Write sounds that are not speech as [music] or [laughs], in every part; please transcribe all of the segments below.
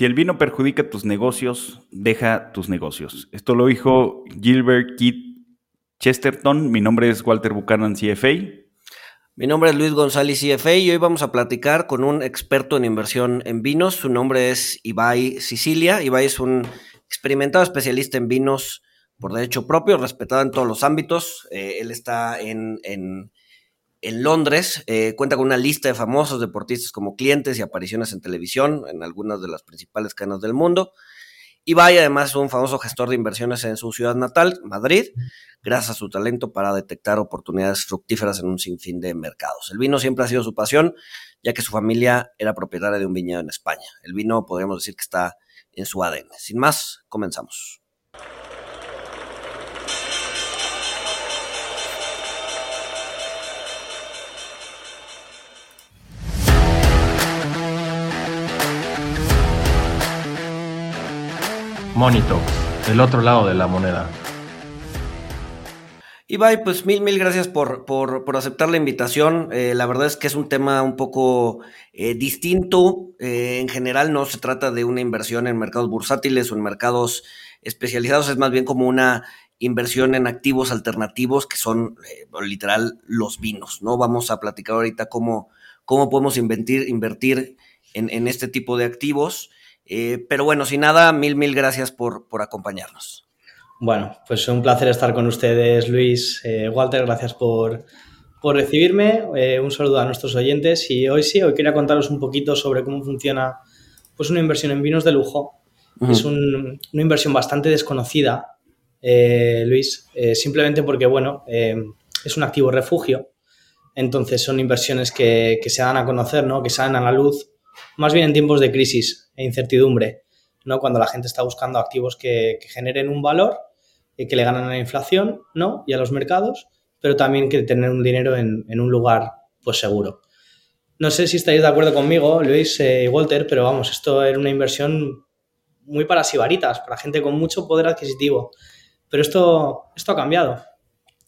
Si el vino perjudica tus negocios, deja tus negocios. Esto lo dijo Gilbert Keith Chesterton. Mi nombre es Walter Buchanan, CFA. Mi nombre es Luis González, CFA, y hoy vamos a platicar con un experto en inversión en vinos. Su nombre es Ibai Sicilia. Ibai es un experimentado especialista en vinos por derecho propio, respetado en todos los ámbitos. Eh, él está en, en, en Londres, eh, cuenta con una lista de famosos deportistas como clientes y apariciones en televisión en algunas de las principales cadenas del mundo. Y vaya, además, es un famoso gestor de inversiones en su ciudad natal, Madrid, gracias a su talento para detectar oportunidades fructíferas en un sinfín de mercados. El vino siempre ha sido su pasión, ya que su familia era propietaria de un viñedo en España. El vino podríamos decir que está en su ADN. Sin más, comenzamos. Monito, el otro lado de la moneda. Ibai, pues mil, mil gracias por, por, aceptar la invitación. Eh, la verdad es que es un tema un poco eh, distinto. Eh, en general no se trata de una inversión en mercados bursátiles o en mercados especializados, es más bien como una inversión en activos alternativos que son literal los vinos, ¿no? Vamos a platicar ahorita cómo, cómo podemos invertir, invertir en, en este tipo de activos. Eh, pero bueno, sin nada, mil, mil gracias por, por acompañarnos. Bueno, pues un placer estar con ustedes, Luis. Eh, Walter, gracias por, por recibirme. Eh, un saludo a nuestros oyentes. Y hoy sí, hoy quería contaros un poquito sobre cómo funciona pues una inversión en vinos de lujo. Es una inversión bastante desconocida, Luis, simplemente porque, bueno, es un activo refugio. Entonces son inversiones que, que, se dan a conocer, ¿no? que salen a la luz más bien en tiempos de crisis e incertidumbre, ¿no? Cuando la gente está buscando activos que, generen un valor, y que le ganan a la inflación, ¿no? Y a los mercados, pero también que tener un dinero en, un lugar, pues seguro. No sé si estáis de acuerdo conmigo, Luis eh, y Walter, pero vamos, esto era una inversión muy para sibaritas, para gente con mucho poder adquisitivo. Pero esto, esto ha cambiado.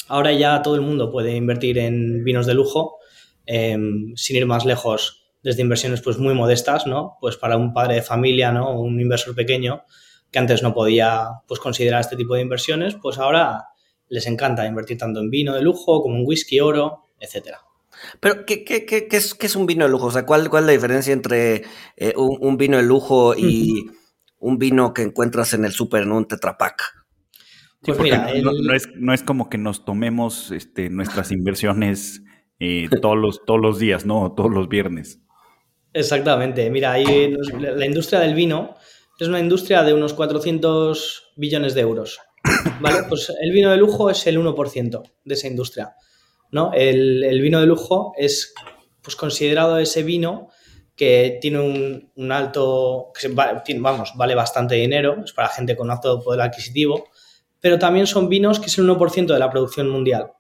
Ahora ya todo el mundo puede invertir en vinos de lujo, em, sin ir más lejos desde inversiones pues muy modestas, ¿no? Pues para un padre de familia, ¿no? un inversor pequeño que antes no podía pues considerar este tipo de inversiones, pues ahora les encanta invertir tanto en vino de lujo como en whisky, oro, etcétera. Pero, ¿qué, qué, qué, es, qué es, un vino de lujo? O sea, ¿cuál, cuál es la diferencia entre eh, un, vino de lujo y un vino que encuentras en el súper en un tetrapac? Pues mira, no, es, no, es, como que nos tomemos este, nuestras inversiones eh, todos, los, todos los días, ¿no? Todos los viernes. Exactamente. Mira, ahí la industria del vino es una industria de unos 400 billones de euros. ¿Vale? [coughs] Pues el vino de lujo es el 1% de esa industria. ¿no? El, vino de lujo es pues, considerado ese vino que tiene un, alto, vamos, vale bastante dinero, es para gente con alto poder adquisitivo, pero también son vinos que es el 1% de la producción mundial,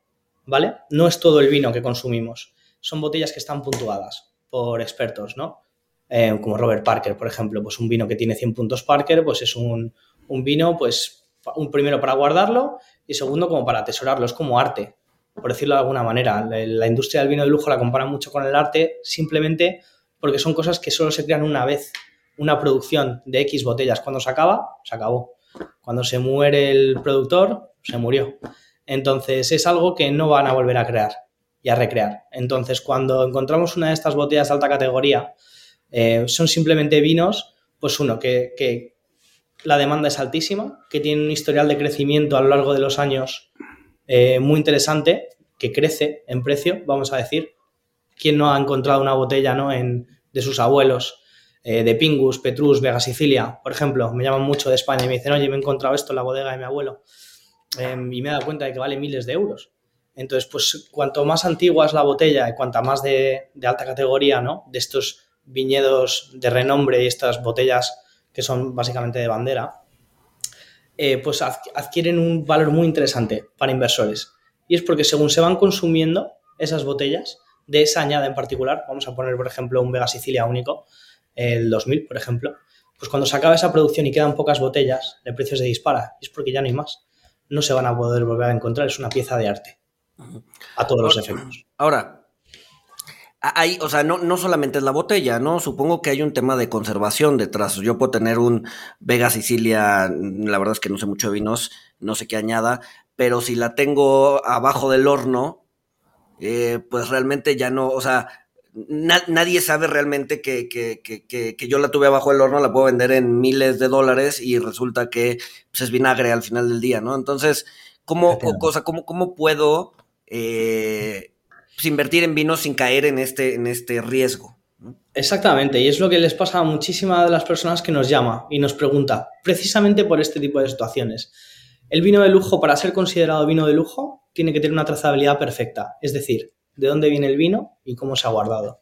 ¿vale? No es todo el vino que consumimos, son botellas que están puntuadas por expertos, ¿no? Eh, como Robert Parker, por ejemplo, pues un vino que tiene 100 puntos Parker, pues es un, vino, pues, un primero para guardarlo y segundo como para atesorarlo, es como arte, por decirlo de alguna manera. La, industria del vino de lujo la compara mucho con el arte simplemente porque son cosas que solo se crean una vez. Una producción de X botellas, cuando se acaba, se acabó. Cuando se muere el productor, se murió. Entonces es algo que no van a volver a crear y a recrear. Entonces, cuando encontramos una de estas botellas de alta categoría, eh, son simplemente vinos, pues uno, que, la demanda es altísima, que tiene un historial de crecimiento a lo largo de los años eh, muy interesante, que crece en precio, vamos a decir. ¿Quién no ha encontrado una botella ¿no? en, de sus abuelos, eh, de Pingus, Petrus, Vega Sicilia, por ejemplo? Me llaman mucho de España y me dicen, oye, me he encontrado esto en la bodega de mi abuelo. Y me he dado cuenta de que vale miles de euros. Entonces, pues cuanto más antigua es la botella y cuanta más de, alta categoría, ¿no? De estos viñedos de renombre y estas botellas que son básicamente de bandera, eh, pues adquieren un valor muy interesante para inversores. Y es porque según se van consumiendo esas botellas, de esa añada en particular, vamos a poner por ejemplo un Vega Sicilia único, el 2000 por ejemplo, pues cuando se acaba esa producción y quedan pocas botellas, el precio se dispara. Y es porque ya no hay más. No se van a poder volver a encontrar, es una pieza de arte a todos los efectos. Ahora, Hay, o sea, no, no solamente es la botella, ¿no? Supongo que hay un tema de conservación detrás. Yo puedo tener un Vega Sicilia, la verdad es que no sé mucho de vinos, no sé qué añada, pero si la tengo abajo del horno, eh, pues realmente ya no, o sea, nadie sabe realmente que, que, que, que, yo la tuve abajo del horno, la puedo vender en miles de dólares y resulta que pues, es vinagre al final del día, ¿no? Entonces, ¿cómo, cosa, cómo, cómo puedo eh, pues, invertir en vino sin caer en este, en este riesgo? Exactamente, y es lo que les pasa a muchísimas de las personas que nos llama y nos pregunta, precisamente por este tipo de situaciones. El vino de lujo, para ser considerado vino de lujo, tiene que tener una trazabilidad perfecta, es decir, de dónde viene el vino y cómo se ha guardado.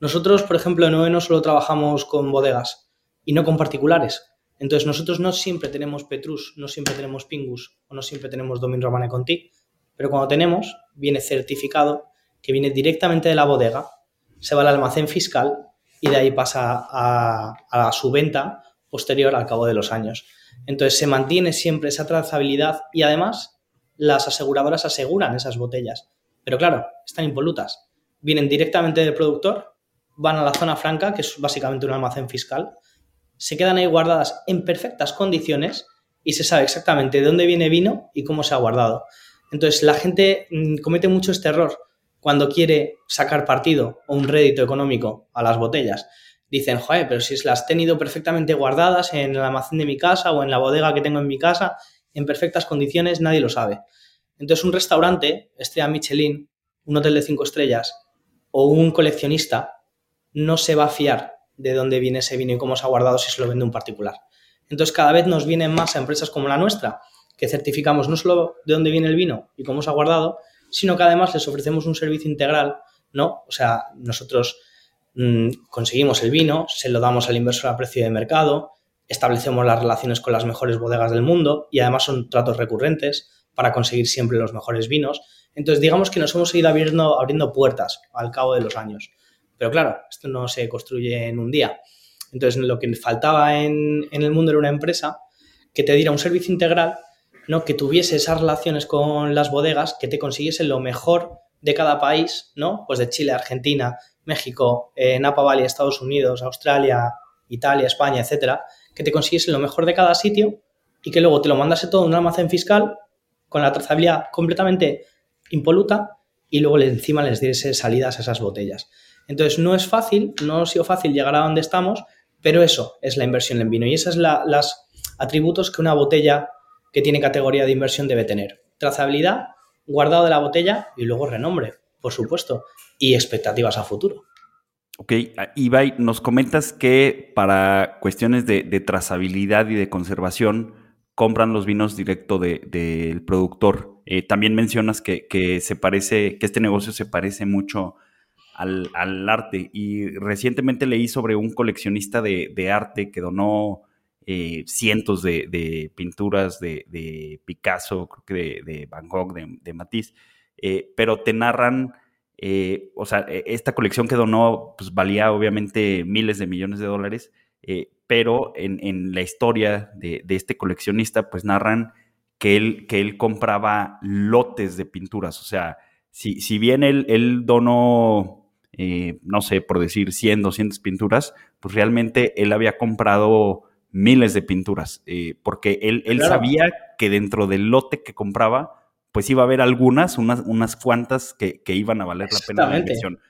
Nosotros, por ejemplo, en OE no solo trabajamos con bodegas y no con particulares. Entonces, nosotros no siempre tenemos Petrus, no siempre tenemos Pingus o no siempre tenemos Domin Romane Conti, pero cuando tenemos, viene certificado que viene directamente de la bodega, se va al almacén fiscal y de ahí pasa a, su venta posterior al cabo de los años. Entonces, se mantiene siempre esa trazabilidad y además las aseguradoras aseguran esas botellas. Pero claro, están impolutas. Vienen directamente del productor, van a la zona franca, que es básicamente un almacén fiscal, se quedan ahí guardadas en perfectas condiciones y se sabe exactamente de dónde viene vino y cómo se ha guardado. Entonces la gente mm, comete mucho este error cuando quiere sacar partido o un rédito económico a las botellas. Dicen, joder, pero si las has tenido perfectamente guardadas en el almacén de mi casa o en la bodega que tengo en mi casa, en perfectas condiciones, nadie lo sabe. Entonces, un restaurante, estrella Michelin, un hotel de cinco estrellas o un coleccionista no se va a fiar de dónde viene ese vino y cómo se ha guardado si se lo vende un particular. Entonces, cada vez nos vienen más a empresas como la nuestra, que certificamos no solo de dónde viene el vino y cómo se ha guardado, sino que además les ofrecemos un servicio integral, ¿no? O sea, nosotros mmm, conseguimos el vino, se lo damos al inversor a precio de mercado, establecemos las relaciones con las mejores bodegas del mundo y además son tratos recurrentes para conseguir siempre los mejores vinos. Entonces, digamos que nos hemos ido abriendo, puertas al cabo de los años. Pero claro, esto no se construye en un día. Entonces, lo que faltaba en el mundo era una empresa que te diera un servicio integral, ¿no? que tuviese esas relaciones con las bodegas, que te consiguiese lo mejor de cada país, ¿no? Pues de Chile, Argentina, México, eh, Napa Valley, Estados Unidos, Australia, Italia, España, etcétera, que te consiguiese lo mejor de cada sitio y que luego te lo mandase todo en un almacén fiscal con la trazabilidad completamente impoluta y luego encima les diese salidas a esas botellas. Entonces no es fácil, no ha sido fácil llegar a donde estamos, pero eso es la inversión en vino y esos son los atributos que una botella que tiene categoría de inversión debe tener. Trazabilidad, guardado de la botella y luego renombre, por supuesto, y expectativas a futuro. Ok, Ibai, nos comentas que para cuestiones de, de trazabilidad y de conservación, compran los vinos directo del productor. Eh, también mencionas que, se parece, que este negocio se parece mucho al, arte. Y recientemente leí sobre un coleccionista de, arte que donó eh, cientos de, pinturas de, Picasso, creo que de, Van Gogh, de, Matisse, eh, pero te narran, o sea, e, esta colección que donó pues, valía obviamente miles de millones de dólares, pero en, la historia de, este coleccionista, pues narran que él, que él compraba lotes de pinturas. O sea, si, si bien él, él donó, eh, no sé, por decir 100, 200 pinturas, pues realmente él había comprado miles de pinturas, eh, porque él, él sabía que dentro del lote que compraba, pues iba a haber algunas, unas, unas cuantas que, que iban a valer la pena la inversión.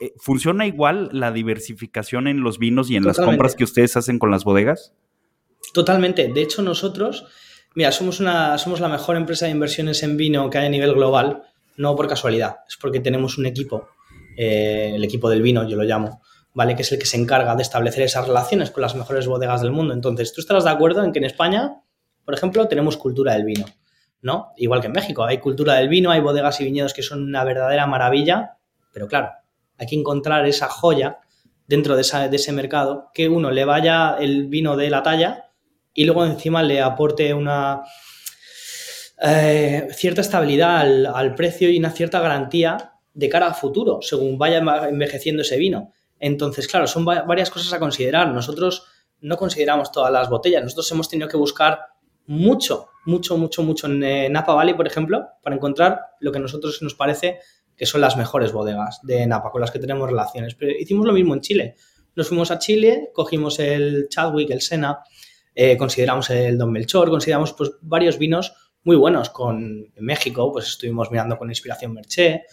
Eh, ¿Funciona igual la diversificación en los vinos y en las compras que ustedes hacen con las bodegas? Totalmente. De hecho, nosotros, mira, somos, una, somos la mejor empresa de inversiones en vino que hay a nivel global, no por casualidad, es porque tenemos un equipo, eh, el equipo del vino, yo lo llamo, ¿vale? Que es el que se encarga de establecer esas relaciones con las mejores bodegas del mundo. Entonces, ¿tú estarás de acuerdo en que en España, por ejemplo, tenemos cultura del vino? ¿No? Igual que en México, hay cultura del vino, hay bodegas y viñedos que son una verdadera maravilla, pero claro, hay que encontrar esa joya dentro de, ese mercado que uno le vaya el vino de la talla y luego encima le aporte una eh, cierta estabilidad al, precio y una cierta garantía de cara a futuro, según vaya envejeciendo ese vino. Entonces, claro, son varias cosas a considerar. Nosotros no consideramos todas las botellas. Nosotros hemos tenido que buscar mucho, mucho, mucho, mucho en Napa Valley, por ejemplo, para encontrar lo que a nosotros nos parece que son las mejores bodegas de Napa con las que tenemos relaciones. Pero hicimos lo mismo en Chile. Nos fuimos a Chile, cogimos el Chadwick, el Sena, eh, consideramos el Don Melchor, consideramos pues, varios vinos muy buenos. Con, en México, pues estuvimos mirando con Inspiración Merché,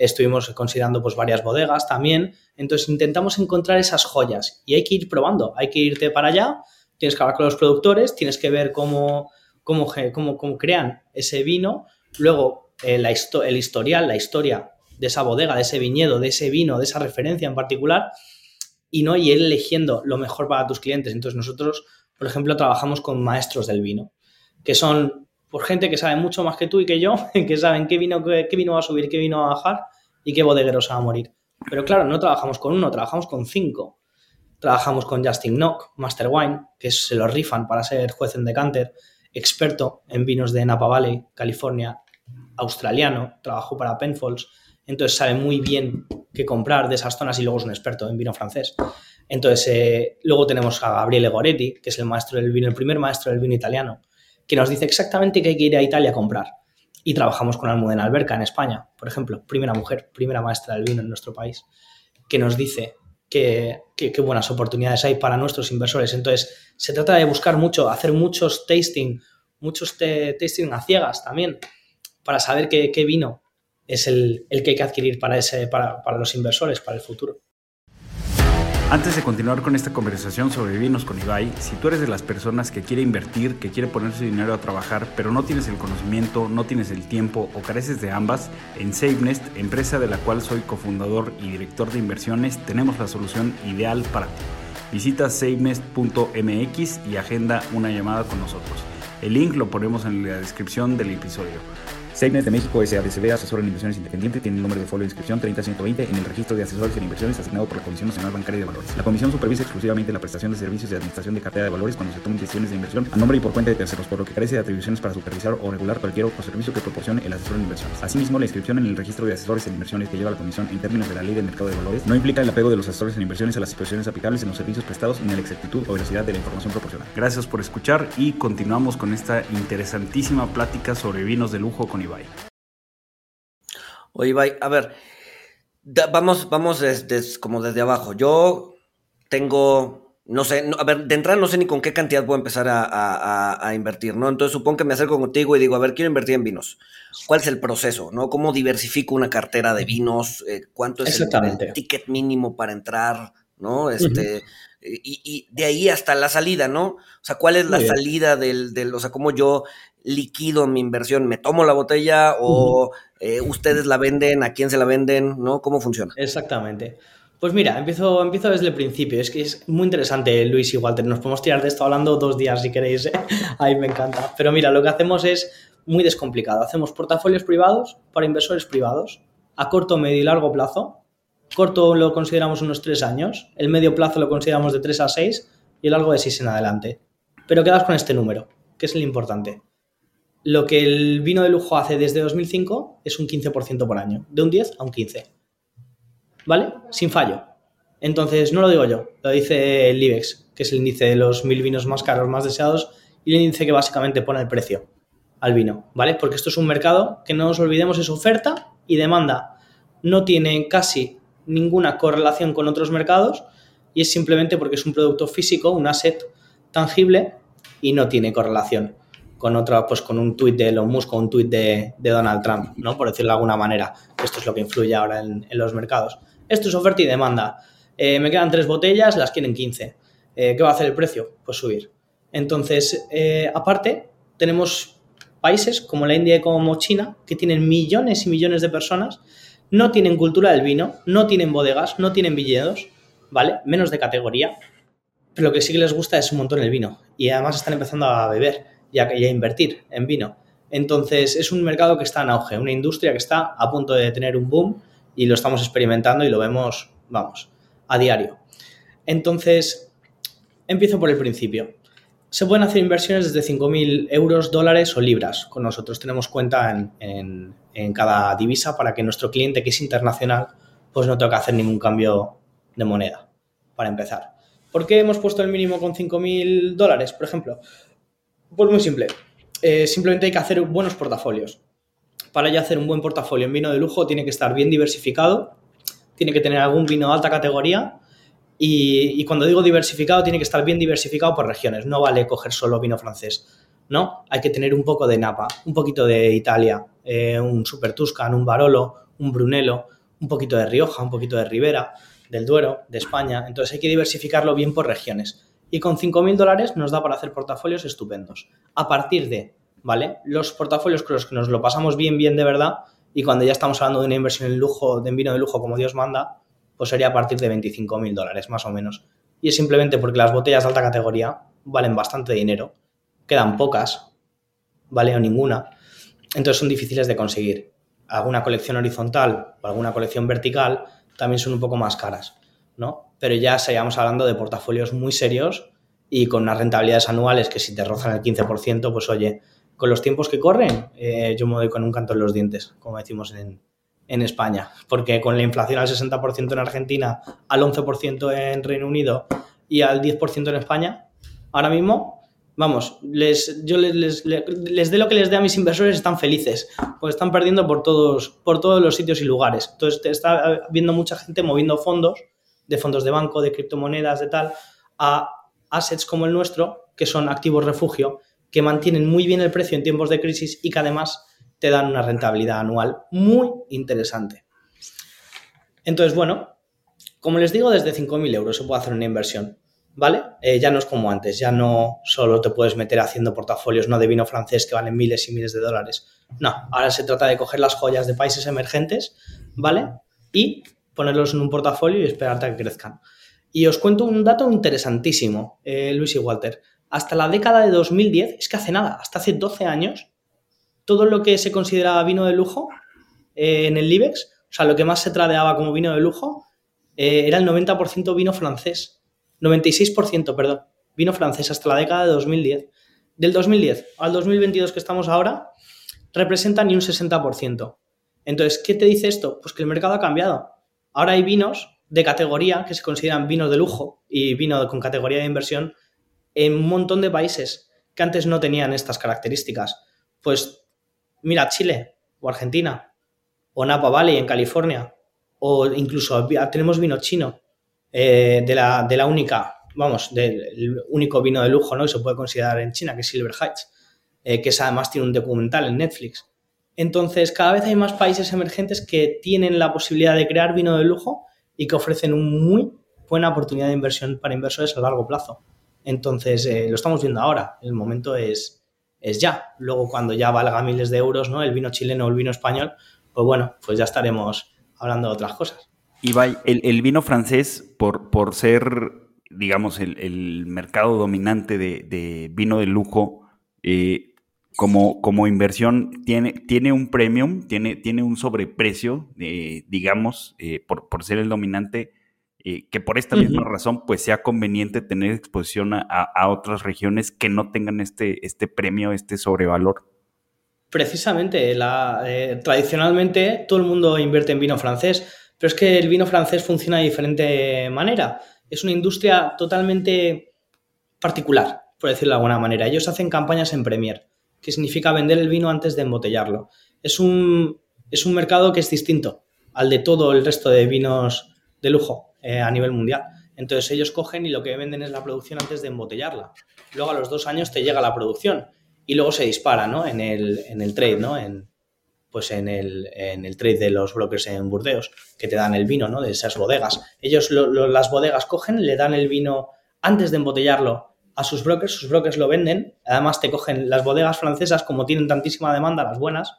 estuvimos considerando pues varias bodegas también. Entonces intentamos encontrar esas joyas y hay que ir probando, hay que irte para allá, tienes que hablar con los productores, tienes que ver cómo, cómo, cómo, crean ese vino, luego eh, la el historial, la historia de esa bodega, de ese viñedo, de ese vino, de esa referencia en particular y no ir eligiendo lo mejor para tus clientes. Entonces nosotros, por ejemplo, trabajamos con maestros del vino, que son por gente que sabe mucho más que tú y que yo, [laughs] que saben qué vino, qué, vino va a subir, qué vino va a bajar y qué bodegueros va a morir. Pero claro, no trabajamos con uno, trabajamos con cinco. Trabajamos con Justin Knock, Master Wine, que se lo rifan para ser juez en decanter, experto en vinos de Napa Valley, California, australiano, trabajó para Penfolds, entonces sabe muy bien qué comprar de esas zonas y luego es un experto en vino francés. Entonces, eh, luego tenemos a Gabriele Goretti, que es el maestro del vino, el primer maestro del vino italiano, que nos dice exactamente que hay que ir a Italia a comprar. Y trabajamos con Almudena Alberca en España, por ejemplo, primera mujer, primera maestra del vino en nuestro país, que nos dice qué buenas oportunidades hay para nuestros inversores. Entonces, se trata de buscar mucho, hacer muchos tasting, muchos tasting a ciegas también, para saber qué, vino es el, que hay que adquirir para, ese, para los inversores, para el futuro. Antes de continuar con esta conversación sobre vinos con Ibai, si tú eres de las personas que quiere invertir, que quiere poner su dinero a trabajar, pero no tienes el conocimiento, no tienes el tiempo o careces de ambas, en SaveNest, empresa de la cual soy cofundador y director de inversiones, tenemos la solución ideal para ti. Visita savenest.mx y agenda una llamada con nosotros. El link lo ponemos en la descripción del episodio. SafeNet de México SADCB, asesor en inversiones independiente, tiene el número de folio de inscripción 30120 en el registro de asesores en inversiones asignado por la Comisión Nacional Bancaria de Valores. La comisión supervisa exclusivamente la prestación de servicios de administración de cartera de valores cuando se tomen decisiones de inversión a nombre y por cuenta de terceros, por lo que carece de atribuciones para supervisar o regular cualquier otro servicio que proporcione el asesor en inversiones. Asimismo, la inscripción en el registro de asesores en inversiones que lleva la comisión en términos de la ley del mercado de valores no implica el apego de los asesores en inversiones a las situaciones aplicables en los servicios prestados ni a la exactitud o velocidad de la información proporcionada. Gracias por escuchar y continuamos con esta interesantísima plática sobre vinos de lujo con Ibai. Oye, Ibai, a ver, vamos, vamos desde, como desde abajo. Yo tengo, no sé, a ver, de entrada no sé ni con qué cantidad puedo empezar a, invertir, ¿no? Entonces supongo que me acerco contigo y digo, a ver, quiero invertir en vinos. ¿Cuál es el proceso, no? ¿Cómo diversifico una cartera de vinos? Eh, ¿Cuánto es el, ticket mínimo para entrar, no? Este... Y, de ahí hasta la salida, ¿no? O sea, ¿cuál es la salida del, del, o sea, cómo yo liquido mi inversión? ¿Me tomo la botella o eh, ustedes la venden, a quién se la venden, ¿no? ¿Cómo funciona? Exactamente. Pues mira, empiezo, empiezo desde el principio. Es que es muy interesante, Luis y Walter. Nos podemos tirar de esto hablando dos días si queréis. ¿eh? [laughs] Ahí me encanta. Pero mira, lo que hacemos es muy descomplicado. Hacemos portafolios privados para inversores privados a corto, medio y largo plazo. Corto lo consideramos unos tres años, el medio plazo lo consideramos de tres a seis y el largo de seis en adelante. Pero quedas con este número, que es el importante lo que el vino de lujo hace desde 2005 es un 15% por año, de un 10 a un 15. ¿Vale? Sin fallo. Entonces, no lo digo yo, lo dice el IBEX, que es el índice de los mil vinos más caros, más deseados, y el índice que básicamente pone el precio al vino, ¿vale? Porque esto es un mercado que no nos olvidemos es oferta y demanda. No tiene casi ninguna correlación con otros mercados y es simplemente porque es un producto físico, un asset tangible y no tiene correlación con otra, pues con un tuit de Elon Musk o un tuit de, Donald Trump, ¿no? Por decirlo de alguna manera. Esto es lo que influye ahora en, los mercados. Esto es oferta y demanda. Eh, me quedan tres botellas, las quieren 15. Eh, ¿Qué va a hacer el precio? Pues subir. Entonces, eh, aparte, tenemos países como la India y como China, que tienen millones y millones de personas, no tienen cultura del vino, no tienen bodegas, no tienen viñedos, ¿vale? Menos de categoría. Pero lo que sí que les gusta es un montón el vino. Y además están empezando a beber ya que ya invertir en vino. Entonces es un mercado que está en auge, una industria que está a punto de tener un boom y lo estamos experimentando y lo vemos, vamos, a diario. Entonces, empiezo por el principio. Se pueden hacer inversiones desde 5.000 euros, dólares o libras. Con nosotros tenemos cuenta en, en, cada divisa para que nuestro cliente que es internacional pues no tenga que hacer ningún cambio de moneda, para empezar. ¿Por qué hemos puesto el mínimo con 5.000 dólares, por ejemplo? Pues muy simple. Eh, simplemente hay que hacer buenos portafolios. para ya hacer un buen portafolio en vino de lujo tiene que estar bien diversificado, tiene que tener algún vino de alta categoría y, cuando digo diversificado tiene que estar bien diversificado por regiones, no vale coger solo vino francés, ¿no? Hay que tener un poco de Napa, un poquito de Italia, eh, un Super Tuscan, un Barolo, un Brunello, un poquito de Rioja, un poquito de Ribera, del Duero, de España, entonces hay que diversificarlo bien por regiones. Y con 5.000 dólares nos da para hacer portafolios estupendos. A partir de ¿vale? Los portafolios con los que nos lo pasamos bien, bien de verdad, y cuando ya estamos hablando de una inversión en lujo, de vino de lujo como Dios manda, pues sería a partir de 25 mil dólares, más o menos. Y es simplemente porque las botellas de alta categoría valen bastante dinero, quedan pocas, ¿vale? O ninguna. Entonces son difíciles de conseguir. Alguna colección horizontal o alguna colección vertical también son un poco más caras, ¿no? Pero ya estaríamos hablando de portafolios muy serios y con unas rentabilidades anuales que si te rozan el 15%, pues oye, con los tiempos que corren, eh, yo me doy con un canto en los dientes, como decimos en, España, porque con la inflación al 60% en Argentina, al 11% en Reino Unido y al 10% en España, ahora mismo, vamos, les, yo les, les, dé lo que les dé a mis inversores, están felices, pues están perdiendo por todos, por todos los sitios y lugares. Entonces está viendo mucha gente moviendo fondos, de fondos de banco, de criptomonedas, de tal, a assets como el nuestro, que son activos refugio, que mantienen muy bien el precio en tiempos de crisis y que además te dan una rentabilidad anual muy interesante. Entonces, bueno, como les digo, desde 5.000 euros se puede hacer una inversión, ¿vale? Eh, ya no es como antes, ya no solo te puedes meter haciendo portafolios no de vino francés que valen miles y miles de dólares. No, ahora se trata de coger las joyas de países emergentes, ¿vale? Y ponerlos en un portafolio y esperarte a que crezcan. Y os cuento un dato interesantísimo, eh, Luis y Walter hasta la década de 2010, es que hace nada, hasta hace 12 años, todo lo que se consideraba vino de lujo eh, en el IBEX, o sea, lo que más se tradeaba como vino de lujo, eh, era el 90% vino francés. 96%, perdón, vino francés hasta la década de 2010. Del 2010 al 2022 que estamos ahora, representa ni un 60%. Entonces, ¿qué te dice esto? Pues que el mercado ha cambiado. Ahora hay vinos de categoría que se consideran vinos de lujo y vino con categoría de inversión en un montón de países que antes no tenían estas características. Pues mira, Chile o Argentina o Napa Valley en California o incluso tenemos vino chino eh, de, la, única, vamos, del único vino de lujo ¿no? que se puede considerar en China, que es Silver Heights, eh, que además tiene un documental en Netflix. Entonces, cada vez hay más países emergentes que tienen la posibilidad de crear vino de lujo y que ofrecen una muy buena oportunidad de inversión para inversores a largo plazo. Entonces, eh, lo estamos viendo ahora, el momento es, es ya. Luego, cuando ya valga miles de euros, ¿no? El vino chileno o el vino español, pues bueno, pues ya estaremos hablando de otras cosas. Ibai, el, el vino francés, por, por ser, digamos, el, mercado dominante de, vino de lujo, eh, como, como inversión, tiene, tiene un premium, tiene, tiene un sobreprecio, eh, digamos, por, por ser el dominante que por esta misma razón pues sea conveniente tener exposición a, otras regiones que no tengan este, este premio, este sobrevalor. Precisamente, la, eh, tradicionalmente todo el mundo invierte en vino francés, pero es que el vino francés funciona de diferente manera. Es una industria totalmente particular, por decirlo de alguna manera. Ellos hacen campañas en Premier, que significa vender el vino antes de embotellarlo. Es un, es un mercado que es distinto al de todo el resto de vinos de lujo. Eh, a nivel mundial. Entonces ellos cogen y lo que venden es la producción antes de embotellarla. Luego a los dos años te llega la producción y luego se dispara ¿no? en, el, en el trade, ¿no? En, pues en el, en el trade de los brokers en Burdeos, que te dan el vino ¿no? de esas bodegas. Ellos, las bodegas cogen, le dan el vino antes de embotellarlo a sus brokers, sus brokers lo venden, además te cogen las bodegas francesas, como tienen tantísima demanda, las buenas,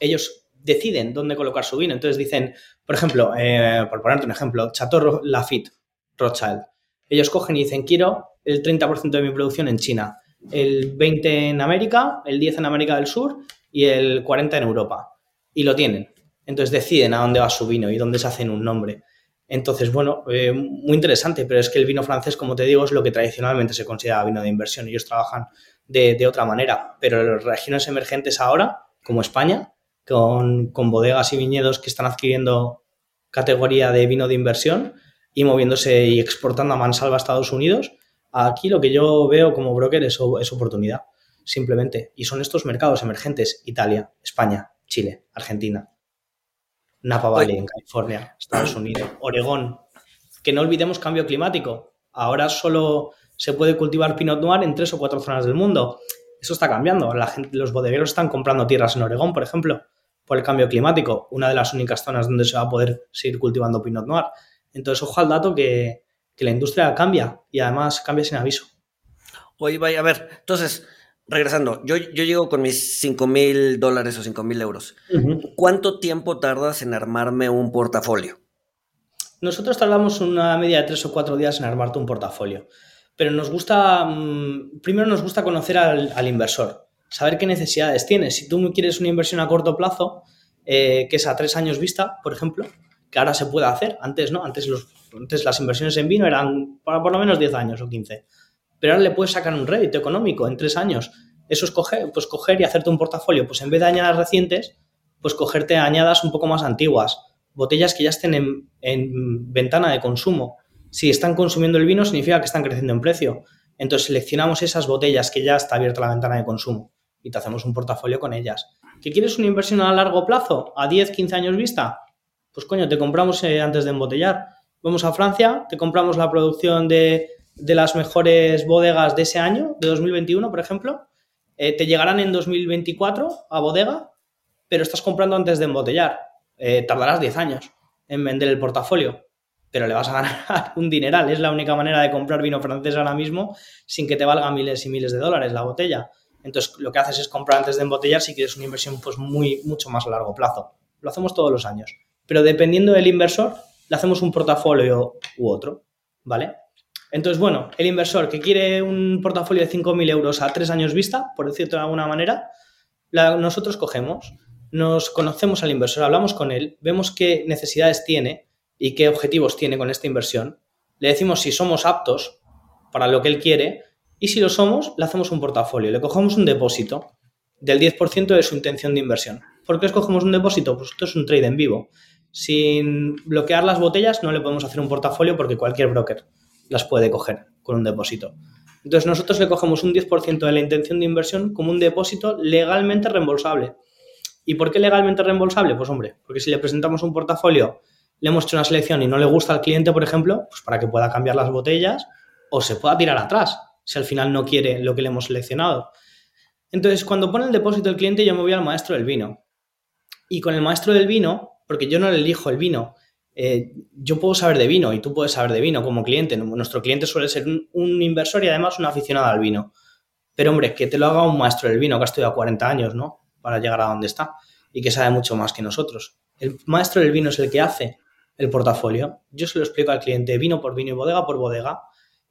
ellos deciden dónde colocar su vino. Entonces dicen, por ejemplo, eh, por ponerte un ejemplo, Chateau Lafitte, Rothschild. Ellos cogen y dicen, quiero el 30% de mi producción en China, el 20% en América, el 10% en América del Sur y el 40% en Europa. Y lo tienen. Entonces deciden a dónde va su vino y dónde se hacen un nombre. Entonces, bueno, eh, muy interesante, pero es que el vino francés, como te digo, es lo que tradicionalmente se considera vino de inversión. Ellos trabajan de, otra manera, pero las regiones emergentes ahora, como España, con, bodegas y viñedos que están adquiriendo categoría de vino de inversión y moviéndose y exportando a mansalva a Estados Unidos. Aquí lo que yo veo como broker es, es oportunidad, simplemente. Y son estos mercados emergentes, Italia, España, Chile, Argentina, Napa Valley en California, Estados [clears throat] Unidos, Oregón. Que no olvidemos cambio climático. Ahora solo se puede cultivar Pinot Noir en tres o cuatro zonas del mundo. Eso está cambiando. La gente, los bodegueros están comprando tierras en Oregón, por ejemplo, por el cambio climático. Una de las únicas zonas donde se va a poder seguir cultivando Pinot Noir. Entonces, ojo al dato que, que la industria cambia y además cambia sin aviso. Oye, vaya, a ver, entonces, regresando, yo, yo llego con mis 5 mil dólares o 5 mil euros. ¿Cuánto tiempo tardas en armarme un portafolio? Nosotros tardamos una media de 3 o 4 días en armarte un portafolio, pero nos gusta, mm, primero nos gusta conocer al, inversor, saber qué necesidades tiene. Si tú quieres una inversión a corto plazo, eh, que es a 3 años vista, por ejemplo, que ahora se puede hacer, antes no, antes, los, antes las inversiones en vino eran para por lo menos 10 años o 15 pero ahora le puedes sacar un rédito económico en tres años. Eso es coger, pues coger y hacerte un portafolio. Pues en vez de añadas recientes, pues cogerte añadas un poco más antiguas. Botellas que ya estén en, ventana de consumo. Si están consumiendo el vino, significa que están creciendo en precio. Entonces seleccionamos esas botellas que ya está abierta la ventana de consumo y te hacemos un portafolio con ellas. ¿Que quieres una inversión a largo plazo? ¿A 10, 15 años vista? Pues coño, te compramos eh, antes de embotellar. Vamos a Francia, te compramos la producción de de las mejores bodegas de ese año, de 2021, por ejemplo, eh, te llegarán en 2024 a bodega, pero estás comprando antes de embotellar. Eh, tardarás 10 años en vender el portafolio, pero le vas a [laughs] ganar un dineral. Es la única manera de comprar vino francés ahora mismo sin que te valga miles y miles de dólares la botella. Entonces, lo que haces es comprar antes de embotellar si quieres una inversión pues muy, mucho más a largo plazo. Lo hacemos todos los años. Pero dependiendo del inversor, le hacemos un portafolio u otro, ¿vale? Entonces, bueno, el inversor que quiere un portafolio de 5.000 euros a tres años vista, por decirlo de alguna manera, nosotros cogemos, nos conocemos al inversor, hablamos con él, vemos qué necesidades tiene y qué objetivos tiene con esta inversión, le decimos si somos aptos para lo que él quiere y si lo somos, le hacemos un portafolio, le cogemos un depósito del 10% de su intención de inversión. ¿Por qué escogemos un depósito? Pues esto es un trade en vivo. Sin bloquear las botellas no le podemos hacer un portafolio porque cualquier broker las puede coger con un depósito. Entonces nosotros le cogemos un 10% de la intención de inversión como un depósito legalmente reembolsable. ¿Y por qué legalmente reembolsable? Pues hombre, porque si le presentamos un portafolio, le hemos hecho una selección y no le gusta al cliente, por ejemplo, pues para que pueda cambiar las botellas o se pueda tirar atrás si al final no quiere lo que le hemos seleccionado. Entonces, cuando pone el depósito el cliente, yo me voy al maestro del vino. Y con el maestro del vino, porque yo no le elijo el vino, eh, yo puedo saber de vino y tú puedes saber de vino como cliente. Nuestro cliente suele ser un, inversor y además un aficionado al vino. Pero hombre, que te lo haga un maestro del vino que ha estudiado 40 años, ¿no? Para llegar a donde está y que sabe mucho más que nosotros. El maestro del vino es el que hace el portafolio. Yo se lo explico al cliente vino por vino y bodega por bodega.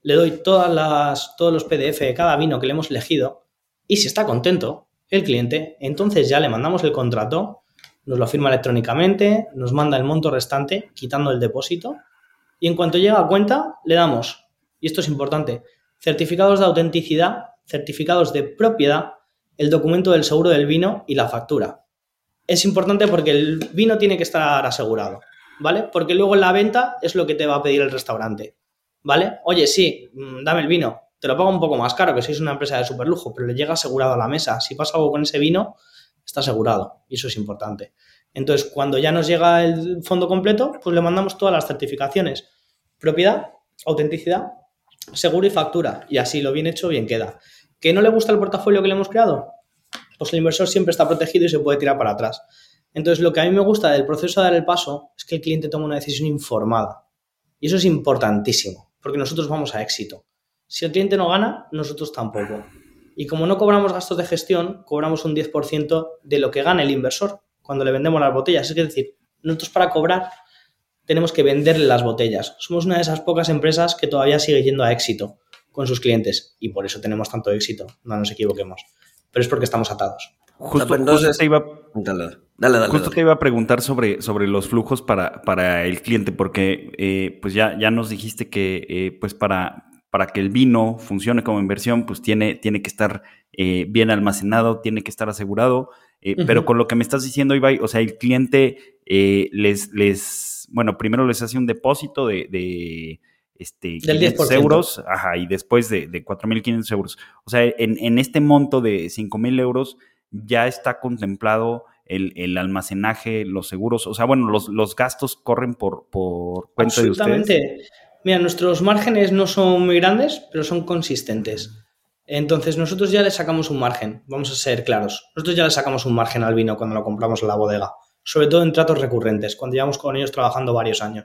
Le doy todas las, todos los PDF de cada vino que le hemos elegido y si está contento el cliente, entonces ya le mandamos el contrato nos lo firma electrónicamente, nos manda el monto restante, quitando el depósito, y en cuanto llega a cuenta, le damos, y esto es importante, certificados de autenticidad, certificados de propiedad, el documento del seguro del vino y la factura. Es importante porque el vino tiene que estar asegurado, ¿vale? Porque luego en la venta es lo que te va a pedir el restaurante, ¿vale? Oye, sí, mm, dame el vino, te lo pago un poco más caro, que sois una empresa de superlujo, pero le llega asegurado a la mesa. Si pasa algo con ese vino, está asegurado y eso es importante. Entonces, cuando ya nos llega el fondo completo, pues le mandamos todas las certificaciones. Propiedad, autenticidad, seguro y factura. Y así lo bien hecho, bien queda. ¿Que no le gusta el portafolio que le hemos creado? Pues el inversor siempre está protegido y se puede tirar para atrás. Entonces, lo que a mí me gusta del proceso de dar el paso es que el cliente toma una decisión informada. Y eso es importantísimo, porque nosotros vamos a éxito. Si el cliente no gana, nosotros tampoco. Y como no cobramos gastos de gestión, cobramos un 10% de lo que gana el inversor cuando le vendemos las botellas. Es decir, nosotros para cobrar tenemos que venderle las botellas. Somos una de esas pocas empresas que todavía sigue yendo a éxito con sus clientes y por eso tenemos tanto éxito, no nos equivoquemos. Pero es porque estamos atados. Justo, entonces, te iba, te iba a preguntar sobre, sobre los flujos para, para el cliente, porque eh, pues ya, ya nos dijiste que eh, pues para, para que el vino funcione como inversión, pues tiene, tiene que estar eh, bien almacenado, tiene que estar asegurado. Eh, pero con lo que me estás diciendo, Ibai, o sea, el cliente eh, les, les, bueno, primero les hace un depósito de, de este, 500 euros, ajá, y después de, de 4.500 euros. O sea, en, en, este monto de 5.000 euros ya está contemplado el, almacenaje, los seguros, o sea, bueno, los, gastos corren por, por cuenta de ustedes. Mira, nuestros márgenes no son muy grandes, pero son consistentes. Entonces, nosotros ya le sacamos un margen, vamos a ser claros. Nosotros ya le sacamos un margen al vino cuando lo compramos en la bodega, sobre todo en tratos recurrentes, cuando llevamos con ellos trabajando varios años.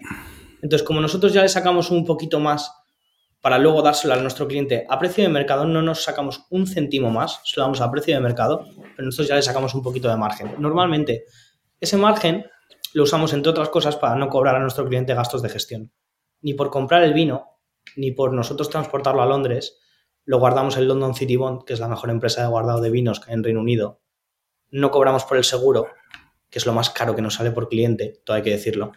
Entonces, como nosotros ya le sacamos un poquito más para luego dárselo a nuestro cliente a precio de mercado, no nos sacamos un céntimo más, se lo damos a precio de mercado, pero nosotros ya le sacamos un poquito de margen. Normalmente, ese margen lo usamos, entre otras cosas, para no cobrar a nuestro cliente gastos de gestión. Ni por comprar el vino, ni por nosotros transportarlo a Londres, lo guardamos en London City Bond, que es la mejor empresa de guardado de vinos en Reino Unido. No cobramos por el seguro, que es lo más caro que nos sale por cliente, todo hay que decirlo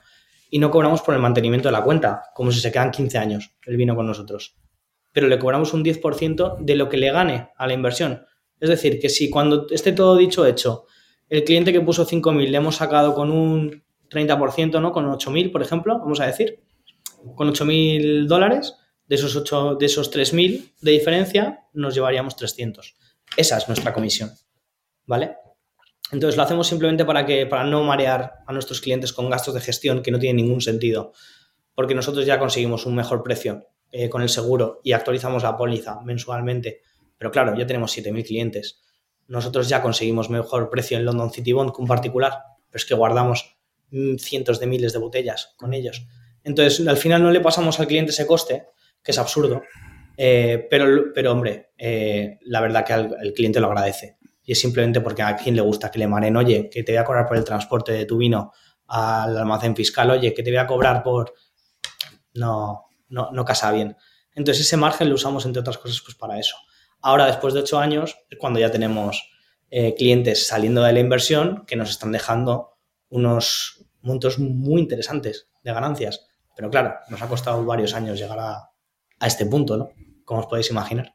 y no cobramos por el mantenimiento de la cuenta, como si se quedan 15 años el vino con nosotros. Pero le cobramos un 10% de lo que le gane a la inversión. Es decir, que si cuando esté todo dicho hecho, el cliente que puso 5.000 le hemos sacado con un 30%, ¿no? Con 8.000, por ejemplo, vamos a decir, con 8.000 dólares, de esos, 8, de esos 3.000 de diferencia, nos llevaríamos 300. Esa es nuestra comisión, ¿vale? Entonces lo hacemos simplemente para, que, para no marear a nuestros clientes con gastos de gestión que no tienen ningún sentido, porque nosotros ya conseguimos un mejor precio eh, con el seguro y actualizamos la póliza mensualmente. Pero claro, ya tenemos 7.000 clientes. Nosotros ya conseguimos mejor precio en London City Bond que un particular, pero es que guardamos mm, cientos de miles de botellas con ellos. Entonces, al final no le pasamos al cliente ese coste, que es absurdo, eh, pero, pero hombre, eh, la verdad que el cliente lo agradece y es simplemente porque a quien le gusta que le maren, oye, que te voy a cobrar por el transporte de tu vino al almacén fiscal, oye, que te voy a cobrar por... No, no, no casa bien. Entonces ese margen lo usamos, entre otras cosas, pues para eso. Ahora, después de ocho años, es cuando ya tenemos eh, clientes saliendo de la inversión que nos están dejando unos montos muy interesantes de ganancias. Pero claro, nos ha costado varios años llegar a, a este punto, ¿no? Como os podéis imaginar.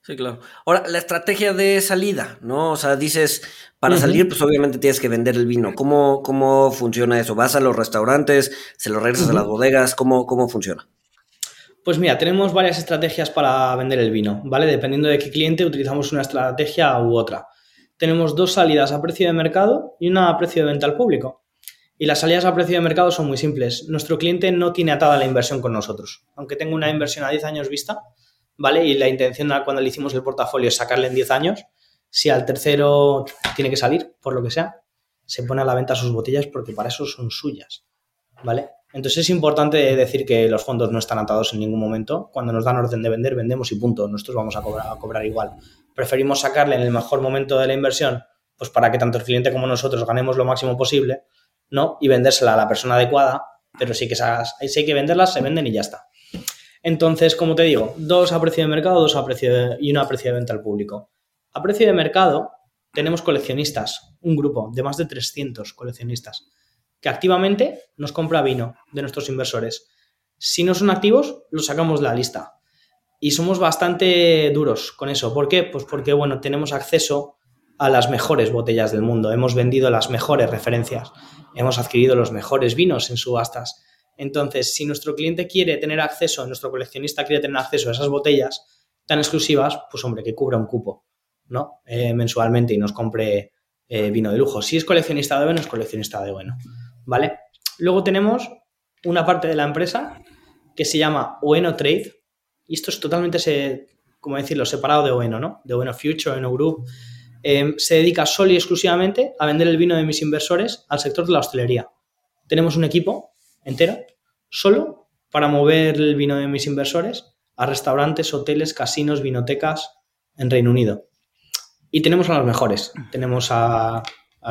Sí, claro. Ahora, la estrategia de salida, ¿no? O sea, dices, para salir, pues obviamente tienes que vender el vino. ¿Cómo, cómo funciona eso? ¿Vas a los restaurantes? ¿Se lo regresas a las bodegas? ¿Cómo, ¿Cómo funciona? Pues mira, tenemos varias estrategias para vender el vino, ¿vale? Dependiendo de qué cliente utilizamos una estrategia u otra. Tenemos dos salidas a precio de mercado y una a precio de venta al público. Y las salidas a precio de mercado son muy simples. Nuestro cliente no tiene atada la inversión con nosotros. Aunque tenga una inversión a 10 años vista, ¿vale? Y la intención cuando le hicimos el portafolio es sacarle en 10 años. Si al tercero tiene que salir, por lo que sea, se pone a la venta sus botellas porque para eso son suyas, ¿vale? Entonces es importante decir que los fondos no están atados en ningún momento. Cuando nos dan orden de vender, vendemos y punto. Nosotros vamos a cobrar, a cobrar igual. Preferimos sacarle en el mejor momento de la inversión, pues para que tanto el cliente como nosotros ganemos lo máximo posible, ¿no? Y vendérsela a la persona adecuada, pero sí que, si hay que venderlas, se venden y ya está. Entonces, como te digo, dos a precio de mercado, dos a precio y una a precio de venta al público. A precio de mercado tenemos coleccionistas, un grupo de más de 300 coleccionistas, que activamente nos compra vino de nuestros inversores. Si no son activos, los sacamos de la lista. Y somos bastante duros con eso. ¿Por qué? Pues porque, bueno, tenemos acceso a las mejores botellas del mundo. Hemos vendido las mejores referencias. Hemos adquirido los mejores vinos en subastas. Entonces, si nuestro cliente quiere tener acceso, nuestro coleccionista quiere tener acceso a esas botellas tan exclusivas, pues hombre, que cubra un cupo, ¿no? Eh, mensualmente y nos compre eh, vino de lujo. Si es coleccionista de bueno, es coleccionista de bueno, ¿vale? Luego tenemos una parte de la empresa que se llama Oeno Trade y esto es totalmente, como decirlo, separado de Oeno, ¿no? De Oeno Future, Oeno Group. Eh, se dedica solo y exclusivamente a vender el vino de mis inversores al sector de la hostelería. Tenemos un equipo entero, solo para mover el vino de mis inversores a restaurantes, hoteles, casinos, vinotecas en Reino Unido. Y tenemos a los mejores. Tenemos al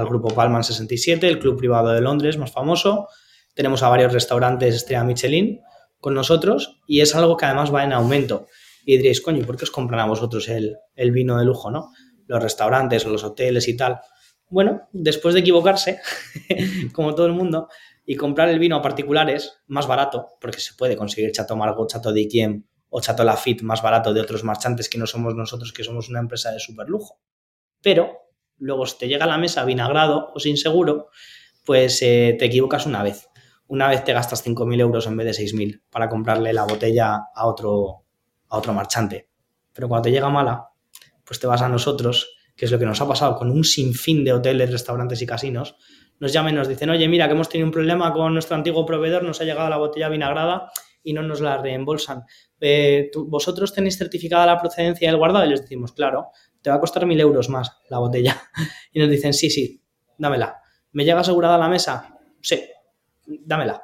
grupo Palman 67, el club privado de Londres más famoso. Tenemos a varios restaurantes estrella Michelin con nosotros y es algo que además va en aumento. Y diréis, coño, ¿por qué os compran a vosotros el, el vino de lujo, no? Los restaurantes o los hoteles y tal. Bueno, después de equivocarse, [laughs] como todo el mundo, y comprar el vino a particulares más barato, porque se puede conseguir Chato Margot, Chato Diquiem o Chato Lafitte más barato de otros marchantes que no somos nosotros, que somos una empresa de super lujo. Pero luego si te llega a la mesa vinagrado o sin seguro, pues eh, te equivocas una vez. Una vez te gastas 5.000 euros en vez de 6.000 para comprarle la botella a otro, a otro marchante. Pero cuando te llega mala, pues te vas a nosotros que es lo que nos ha pasado con un sinfín de hoteles, restaurantes y casinos, nos llaman y nos dicen, oye, mira, que hemos tenido un problema con nuestro antiguo proveedor, nos ha llegado la botella vinagrada y no nos la reembolsan. Eh, ¿Vosotros tenéis certificada la procedencia del guardado? Y les decimos, claro, te va a costar mil euros más la botella. [laughs] Y nos dicen, sí, sí, dámela. ¿Me llega asegurada la mesa? Sí, dámela.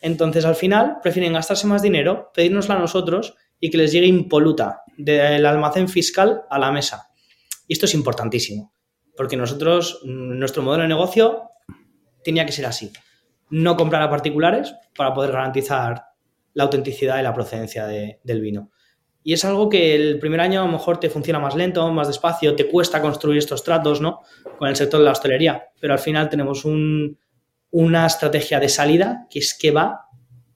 Entonces, al final, prefieren gastarse más dinero, pedírnosla a nosotros y que les llegue impoluta del almacén fiscal a la mesa. Y esto es importantísimo, porque nosotros, nuestro modelo de negocio tenía que ser así. No comprar a particulares para poder garantizar la autenticidad y la procedencia del vino. Y es algo que el primer año a lo mejor te funciona más lento, más despacio, te cuesta construir estos tratos, ¿no? Con el sector de la hostelería. Pero al final tenemos una estrategia de salida que es que va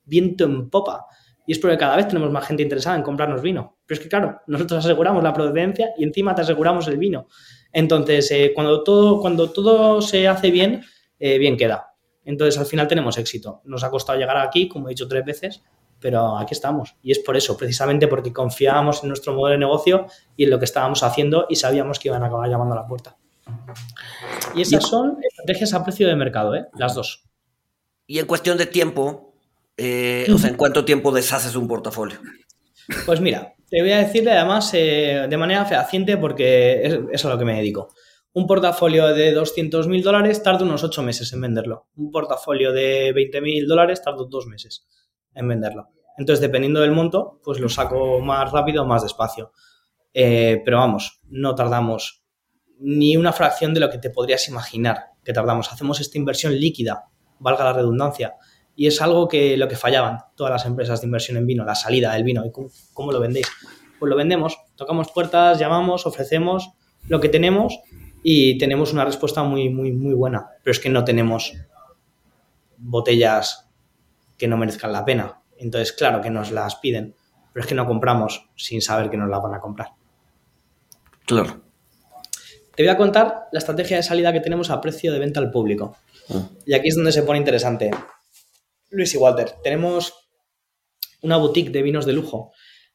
viento en popa. Y es porque cada vez tenemos más gente interesada en comprarnos vino. Pero es que, claro, nosotros aseguramos la procedencia y encima te aseguramos el vino. Entonces, eh, cuando, todo, cuando todo se hace bien, eh, bien queda. Entonces, al final tenemos éxito. Nos ha costado llegar aquí, como he dicho tres veces, pero aquí estamos. Y es por eso, precisamente porque confiábamos en nuestro modelo de negocio y en lo que estábamos haciendo y sabíamos que iban a acabar llamando a la puerta. Y esas son estrategias a precio de mercado, ¿eh? las dos. Y en cuestión de tiempo, eh, ¿en cuánto tiempo deshaces un portafolio? Pues mira, te voy a decirle además eh, de manera fehaciente porque es, es, a lo que me dedico. Un portafolio de 200 mil dólares tarda unos 8 meses en venderlo. Un portafolio de 20 mil dólares tarda 2 meses en venderlo. Entonces, dependiendo del monto, pues lo saco más rápido o más despacio. Eh, pero vamos, no tardamos ni una fracción de lo que te podrías imaginar que tardamos. Hacemos esta inversión líquida, valga la redundancia, y es algo que lo que fallaban todas las empresas de inversión en vino, la salida del vino. ¿Y cómo, lo vendéis? Pues lo vendemos, tocamos puertas, llamamos, ofrecemos lo que tenemos y tenemos una respuesta muy, muy, muy buena. Pero es que no tenemos botellas que no merezcan la pena. Entonces, claro que nos las piden, pero es que no compramos sin saber que nos las van a comprar. Claro. Te voy a contar la estrategia de salida que tenemos a precio de venta al público. Ah. Y aquí es donde se pone interesante. Luis y Walter, tenemos una boutique de vinos de lujo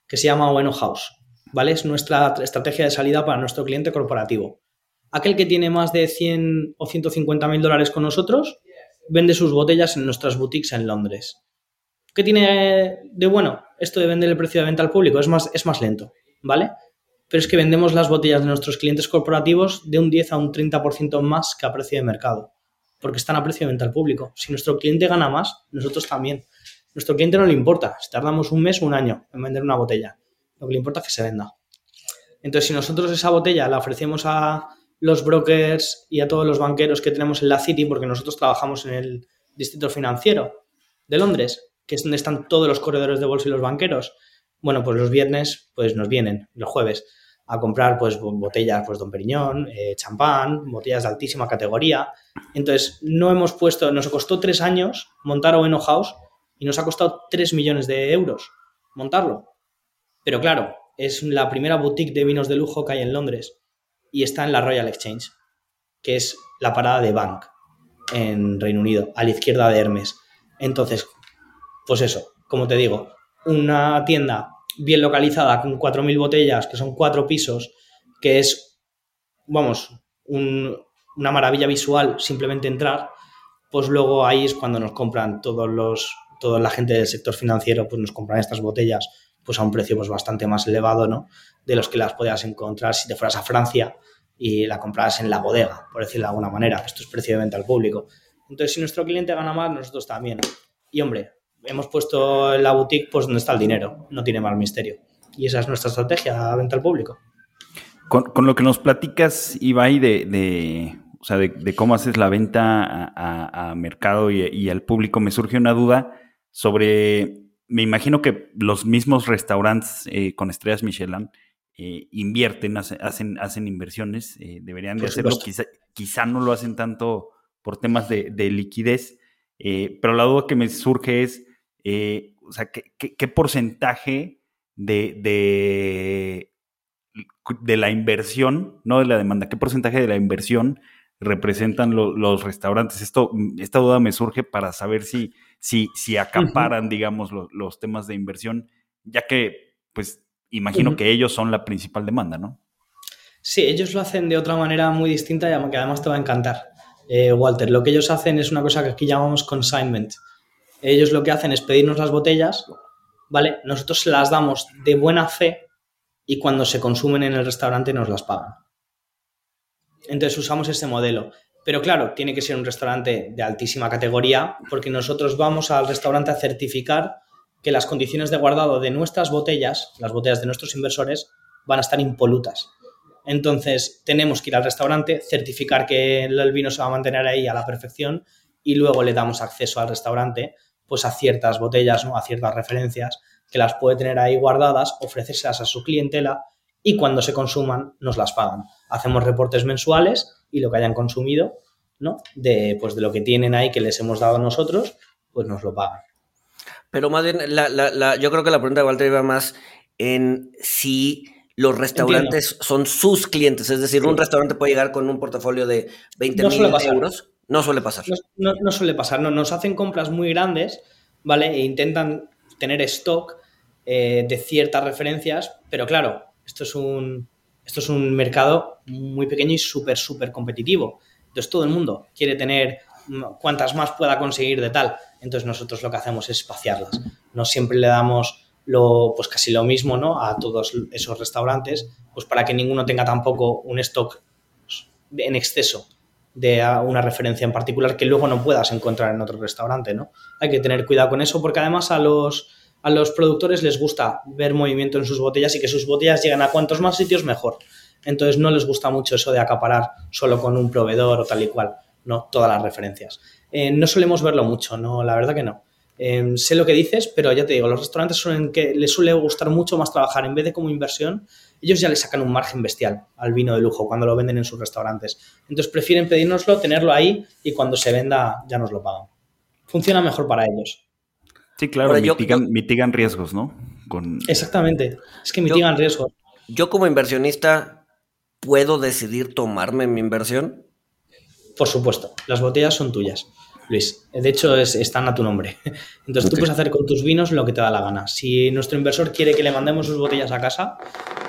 que se llama Bueno House, ¿vale? Es nuestra estrategia de salida para nuestro cliente corporativo. Aquel que tiene más de 100 o 150 mil dólares con nosotros vende sus botellas en nuestras boutiques en Londres. ¿Qué tiene de bueno esto de vender el precio de venta al público? Es más, es más lento, ¿vale? Pero es que vendemos las botellas de nuestros clientes corporativos de un 10 a un 30% más que a precio de mercado porque están a precio de venta al público. Si nuestro cliente gana más, nosotros también. Nuestro cliente no le importa si tardamos un mes o un año en vender una botella. Lo que le importa es que se venda. Entonces, si nosotros esa botella la ofrecemos a los brokers y a todos los banqueros que tenemos en la City, porque nosotros trabajamos en el distrito financiero de Londres, que es donde están todos los corredores de bolsa y los banqueros, bueno, pues los viernes pues nos vienen, los jueves a comprar pues botellas pues Don Periñón, eh, champán, botellas de altísima categoría. Entonces, no hemos puesto, nos costó tres años montar Oeno House y nos ha costado tres millones de euros montarlo. Pero claro, es la primera boutique de vinos de lujo que hay en Londres y está en la Royal Exchange, que es la parada de Bank en Reino Unido, a la izquierda de Hermes. Entonces, pues eso, como te digo, una tienda bien localizada con 4.000 botellas, que son cuatro pisos, que es, vamos, una maravilla visual simplemente entrar, pues luego ahí es cuando nos compran todos los, toda la gente del sector financiero, pues nos compran estas botellas pues a un precio pues bastante más elevado, ¿no? De los que las podías encontrar si te fueras a Francia y la compras en la bodega, por decirlo de alguna manera. Esto es precio de venta al público. Entonces, si nuestro cliente gana más, nosotros también. Y hombre, hemos puesto en la boutique pues donde está el dinero, no tiene más misterio. Y esa es nuestra estrategia, a venta al público. Con, lo que nos platicas, Ibai, de, de, o sea, de, cómo haces la venta a, mercado y, al público, me surge una duda sobre, me imagino que los mismos restaurantes eh, con estrellas Michelin eh, invierten, hacen, hacen inversiones, eh, deberían de hacerlo, quizá, quizá, no lo hacen tanto por temas de, de liquidez, pero la duda que me surge es, eh, o sea, ¿qué, porcentaje de, de, la inversión, no de la demanda, qué porcentaje de la inversión representan los restaurantes? Esto, esta duda me surge para saber si, si, si acaparan, digamos, los temas de inversión, ya que, pues, imagino que ellos son la principal demanda, ¿no? Sí, ellos lo hacen de otra manera muy distinta y que además te va a encantar, eh, Walter. Lo que ellos hacen es una cosa que aquí llamamos consignment. Ellos lo que hacen es pedirnos las botellas, ¿vale? Nosotros las damos de buena fe y cuando se consumen en el restaurante nos las pagan. Entonces usamos este modelo. Pero claro, tiene que ser un restaurante de altísima categoría porque nosotros vamos al restaurante a certificar que las condiciones de guardado de nuestras botellas, las botellas de nuestros inversores, van a estar impolutas. Entonces tenemos que ir al restaurante, certificar que el vino se va a mantener ahí a la perfección y luego le damos acceso al restaurante pues a ciertas botellas, ¿no? a ciertas referencias que las puede tener ahí guardadas, ofrecérselas a su clientela y cuando se consuman nos las pagan. Hacemos reportes mensuales y lo que hayan consumido, ¿no? De, pues de lo que tienen ahí que les hemos dado nosotros, pues nos lo pagan. Pero más bien, yo creo que la pregunta de Walter iba más en si los restaurantes son sus clientes, es decir, un restaurante puede llegar con un portafolio de 20 mil euros. No suele pasar. No, suele pasar, no, nos hacen compras muy grandes, ¿vale? E intentan tener stock eh, de ciertas referencias, pero claro, esto es un, esto es un mercado muy pequeño y súper, súper competitivo. Entonces todo el mundo quiere tener cuantas más pueda conseguir de tal. Entonces nosotros lo que hacemos es espaciarlas. No siempre le damos lo, pues casi lo mismo ¿no? a todos esos restaurantes, pues para que ninguno tenga tampoco un stock en exceso de una referencia en particular que luego no puedas encontrar en otro restaurante, ¿no? Hay que tener cuidado con eso porque además a los, a los productores les gusta ver movimiento en sus botellas y que sus botellas lleguen a cuantos más sitios mejor. Entonces no les gusta mucho eso de acaparar solo con un proveedor o tal y cual, no todas las referencias. Eh, no solemos verlo mucho, no, la verdad que no. Eh, sé lo que dices, pero ya te digo, los restaurantes suelen que les suele gustar mucho más trabajar en vez de como inversión, ellos ya le sacan un margen bestial al vino de lujo cuando lo venden en sus restaurantes. Entonces prefieren pedírnoslo, tenerlo ahí y cuando se venda ya nos lo pagan. Funciona mejor para ellos. Sí, claro, mitigan, riesgos, ¿no? Con... Exactamente, es que mitigan riesgos. Yo como inversionista, ¿puedo decidir tomarme mi inversión? Por supuesto, las botellas son tuyas, Luis. De hecho, están a tu nombre. [laughs] Entonces tú puedes hacer con tus vinos lo que te da la gana. Si nuestro inversor quiere que le mandemos sus botellas a casa,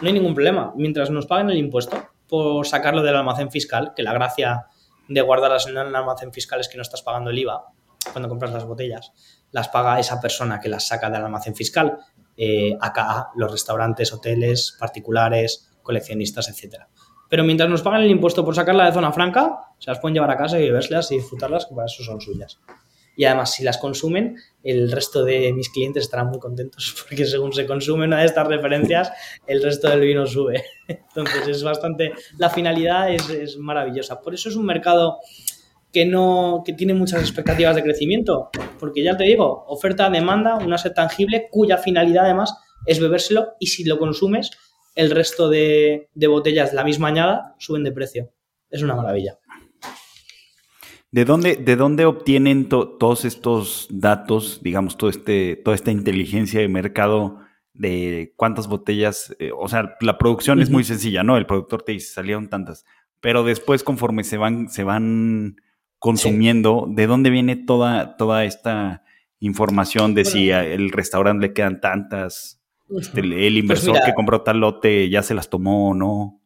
no hay ningún problema. Mientras nos paguen el impuesto por sacarlo del almacén fiscal, que la gracia de guardarlas en el almacén fiscal es que no estás pagando el IVA cuando compras las botellas las paga esa persona que las saca del almacén fiscal. Eh, acá los restaurantes, hoteles, particulares, coleccionistas, etcétera. Pero mientras nos pagan el impuesto por sacarla de zona franca, se las pueden llevar a casa y beberlas y disfrutarlas, que para eso son suyas. Y además, si las consumen, el resto de mis clientes estarán muy contentos [laughs] porque según se consume una de estas referencias, el resto del vino sube. [laughs] Entonces es bastante, la finalidad es, maravillosa. Por eso es un mercado que no que tiene muchas expectativas de crecimiento, porque ya te digo, oferta, demanda, un asset tangible cuya finalidad además es bebérselo y si lo consumes, el resto de, botellas la misma añada suben de precio. Es una maravilla. ¿De dónde, de dónde obtienen todos estos datos, digamos, todo este, toda esta inteligencia de mercado de cuántas botellas? Eh, o sea, la producción es muy sencilla, ¿no? El productor te dice, salieron tantas. Pero después, conforme se van, se van consumiendo, ¿de dónde viene toda, toda esta información de si el restaurante le quedan tantas? Este, el pues inversor que compró tal lote ya se las tomó o no.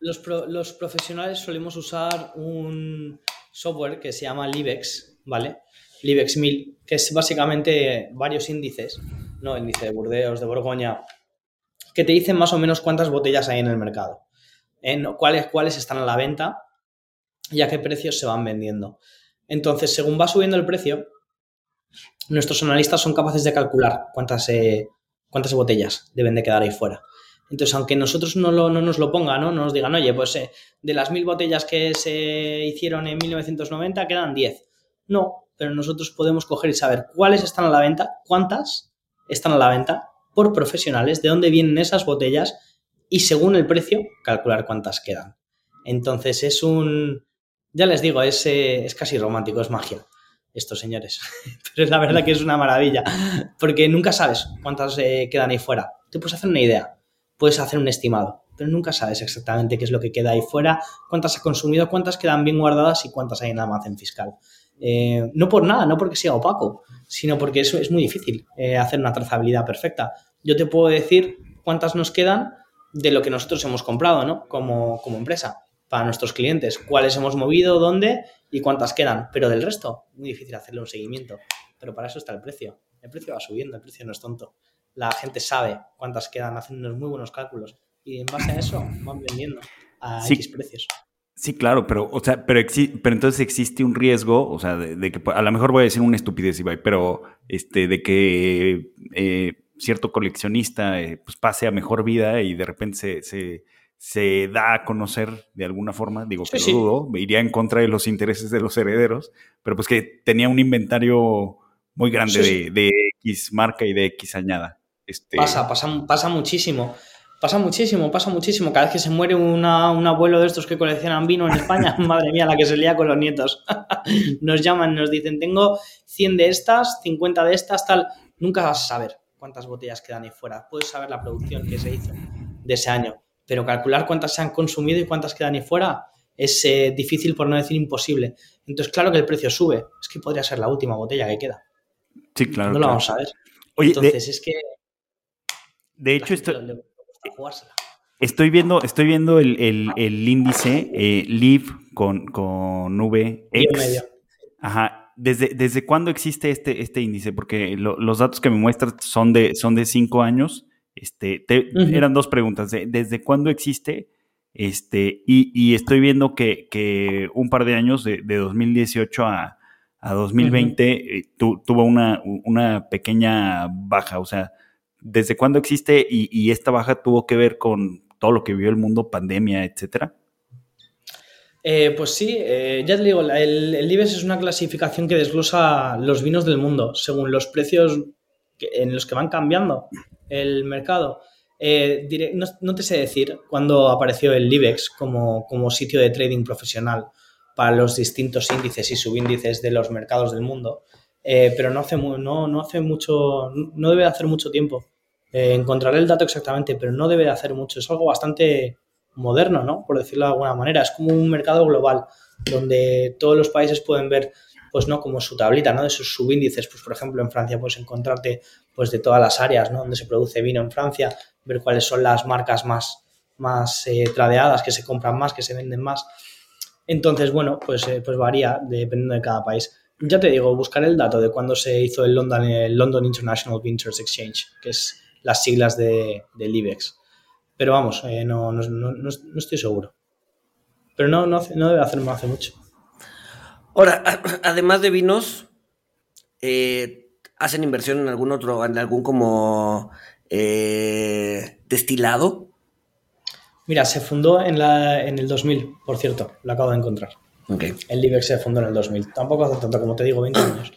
Los, los, profesionales solemos usar un software que se llama Libex, ¿vale? Libex 1000, que es básicamente varios índices, ¿no? Índice de Burdeos, de Borgoña, que te dicen más o menos cuántas botellas hay en el mercado, en cuáles, cuáles están a la venta y a qué precios se van vendiendo. Entonces, según va subiendo el precio, nuestros analistas son capaces de calcular cuántas, eh, cuántas botellas deben de quedar ahí fuera. Entonces, aunque nosotros no, no nos lo pongan, ¿no? nos digan, oye, pues eh, de las mil botellas que se hicieron en 1990 quedan 10. No, pero nosotros podemos coger y saber cuáles están a la venta, cuántas están a la venta por profesionales, de dónde vienen esas botellas y según el precio calcular cuántas quedan. Entonces es un, ya les digo, es, eh, es casi romántico, es magia, estos señores. [laughs] Pero es la verdad que es una maravilla, porque nunca sabes cuántas eh, quedan ahí fuera. Te puedes hacer una idea, puedes hacer un estimado, pero nunca sabes exactamente qué es lo que queda ahí fuera, cuántas ha consumido, cuántas quedan bien guardadas y cuántas hay en el almacén fiscal. Eh, no por nada, no porque sea opaco, sino porque eso es muy difícil hacer una trazabilidad perfecta. Yo te puedo decir cuántas nos quedan de lo que nosotros hemos comprado, ¿no? Como, como empresa, para nuestros clientes. Cuáles hemos movido, dónde y cuántas quedan. Pero del resto, muy difícil hacerle un seguimiento. Pero para eso está el precio. El precio va subiendo, el precio no es tonto. La gente sabe cuántas quedan, hacen unos muy buenos cálculos. Y en base a eso van vendiendo a X precios. Sí, claro, pero, o sea, pero, pero entonces existe un riesgo, o sea, de, que a lo mejor voy a decir una estupidez, Ibai, pero este, de que eh, cierto coleccionista eh, pues pase a mejor vida y de repente se, se, da a conocer de alguna forma, digo que lo dudo, iría en contra de los intereses de los herederos, pero pues que tenía un inventario muy grande de, X marca y de X añada. Este... Pasa, pasa, pasa muchísimo. Pasa muchísimo, pasa muchísimo. Cada vez que se muere un abuelo de estos que coleccionan vino en España, [laughs] madre mía, la que se lía con los nietos. [laughs] nos llaman, nos dicen, tengo 100 de estas, 50 de estas, tal. Nunca vas a saber cuántas botellas quedan ahí fuera. Puedes saber la producción que se hizo de ese año, pero calcular cuántas se han consumido y cuántas quedan ahí fuera es eh, difícil, por no decir imposible. Entonces, claro que el precio sube. Es que podría ser la última botella que queda. Sí, claro. No lo vamos a ver. Oye, Entonces, es que. De hecho, esto Estoy viendo, estoy viendo el, índice eh, Live con, con VX. Ajá. ¿Desde, ¿Desde cuándo existe este, este índice? Porque los datos que me muestras son de, son de cinco años. Este, Eran dos preguntas. ¿Desde cuándo existe? Este, y, estoy viendo que, un par de años, de, 2018 a, 2020, eh, tuvo una, una pequeña baja. O sea, ¿Desde cuándo existe y, esta baja tuvo que ver con todo lo que vivió el mundo, pandemia, etcétera? Eh, pues sí, eh, ya te digo, el, el, IBEX es una clasificación que desglosa los vinos del mundo según los precios en los que van cambiando el mercado. Eh, no, te sé decir cuándo apareció el IBEX como, como, sitio de trading profesional para los distintos índices y subíndices de los mercados del mundo, pero no hace, no, no hace mucho, no debe hacer mucho tiempo. Eh, encontraré el dato exactamente, pero no debe de hacer mucho. Es algo bastante moderno, ¿no? Por decirlo de alguna manera. Es como un mercado global donde todos los países pueden ver, pues, ¿no? Como su tablita, ¿no? De sus subíndices. Pues, por ejemplo, en Francia puedes encontrarte, pues, de todas las áreas, ¿no? Donde se produce vino en Francia, ver cuáles son las marcas más, más eh, tradeadas, que se compran más, que se venden más. Entonces, bueno, pues, eh, pues varía dependiendo de cada país. Ya te digo, buscar el dato de cuándo se hizo el London, International Vinters Exchange, que es las siglas de, del IBEX. Pero vamos, eh, no, no, estoy seguro. Pero no, no, debe hacerme hace mucho. Ahora, [clears throat] además de vinos, eh, ¿hacen inversión en algún otro, en algún como eh, destilado? Mira, se fundó en, la, en el 2000, por cierto, lo acabo de encontrar. El IBEX se fundó en el 2000. Tampoco hace tanto, como te digo, 20 años.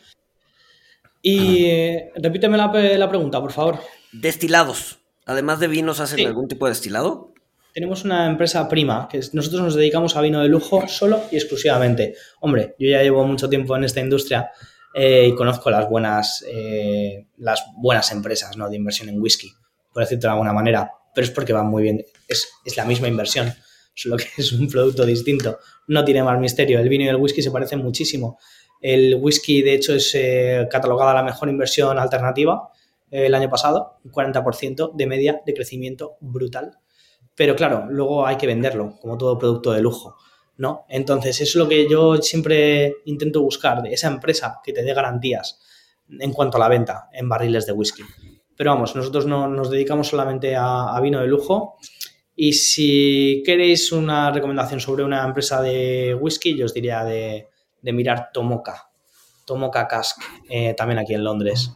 Y repíteme la, la pregunta, por favor. Destilados. Además de vinos, ¿hacen algún tipo de destilado? Tenemos una empresa prima, que nosotros nos dedicamos a vino de lujo solo y exclusivamente. Hombre, yo ya llevo mucho tiempo en esta industria eh, y conozco las buenas, eh, las buenas empresas ¿no? de inversión en whisky, por decirlo de alguna manera, pero es porque van muy bien. Es, la misma inversión, [laughs] solo que es un producto distinto. No tiene más misterio. El vino y el whisky se parecen muchísimo. El whisky, de hecho, es eh, catalogada la mejor inversión alternativa el año pasado, un 40% de media de crecimiento brutal. Pero claro, luego hay que venderlo como todo producto de lujo, ¿no? Entonces, es lo que yo siempre intento buscar, de esa empresa que te dé garantías en cuanto a la venta en barriles de whisky. Pero vamos, nosotros no nos dedicamos solamente a, vino de lujo. Y si queréis una recomendación sobre una empresa de whisky, yo os diría de, mirar Tomoka. Tomoka Cask, eh, también aquí en Londres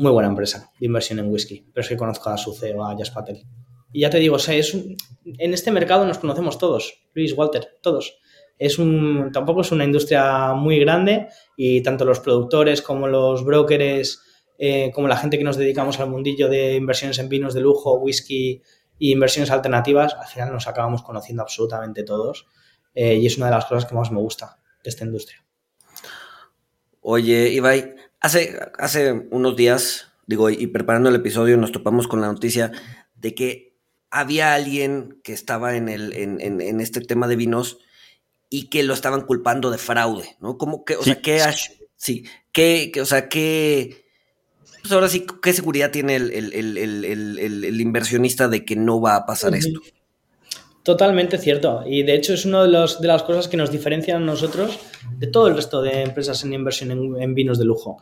muy buena empresa de inversión en whisky, pero es que conozco a su CEO, a Jas Patel. Y ya te digo, es en este mercado nos conocemos todos, Luis, Walter, todos. Es un, tampoco es una industria muy grande y tanto los productores como los brokers, eh, como la gente que nos dedicamos al mundillo de inversiones en vinos de lujo, whisky e inversiones alternativas, al final nos acabamos conociendo absolutamente todos. Eh, y es una de las cosas que más me gusta de esta industria. Oye, Ibai, Hace, hace unos días, digo, y preparando el episodio, nos topamos con la noticia de que había alguien que estaba en, el, en, este tema de vinos y que lo estaban culpando de fraude, ¿no? Como que, o sea, que, sí, que, o sea, que, Pues ahora sí, ¿qué seguridad tiene el, el- el- el- el- el- el inversionista de que no va a pasar esto? Totalmente cierto. Y de hecho es una de, los- de las cosas que nos diferencian a nosotros de todo el resto de empresas en inversión en, en vinos de lujo.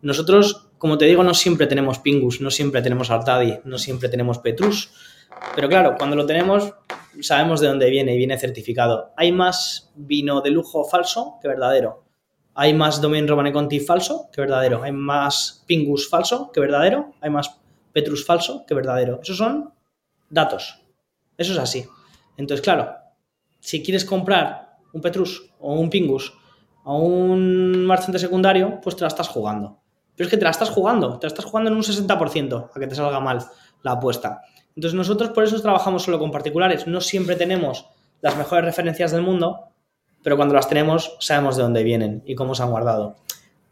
Nosotros, como te digo, no siempre tenemos Pingus, no siempre tenemos Artadi, no siempre tenemos Petrus. Pero claro, cuando lo tenemos, sabemos de dónde viene y viene certificado. Hay más vino de lujo falso que verdadero. Hay más Domaine Romane Conti falso que verdadero. Hay más Pingus falso que verdadero. Hay más Petrus falso que verdadero. Esos son datos. Eso es así. Entonces, claro, si quieres comprar un Petrus o un Pingus o un marchante secundario, pues te la estás jugando. Pero es que te la estás jugando, te la estás jugando en un 60% a que te salga mal la apuesta. Entonces nosotros por eso trabajamos solo con particulares. No siempre tenemos las mejores referencias del mundo, pero cuando las tenemos sabemos de dónde vienen y cómo se han guardado.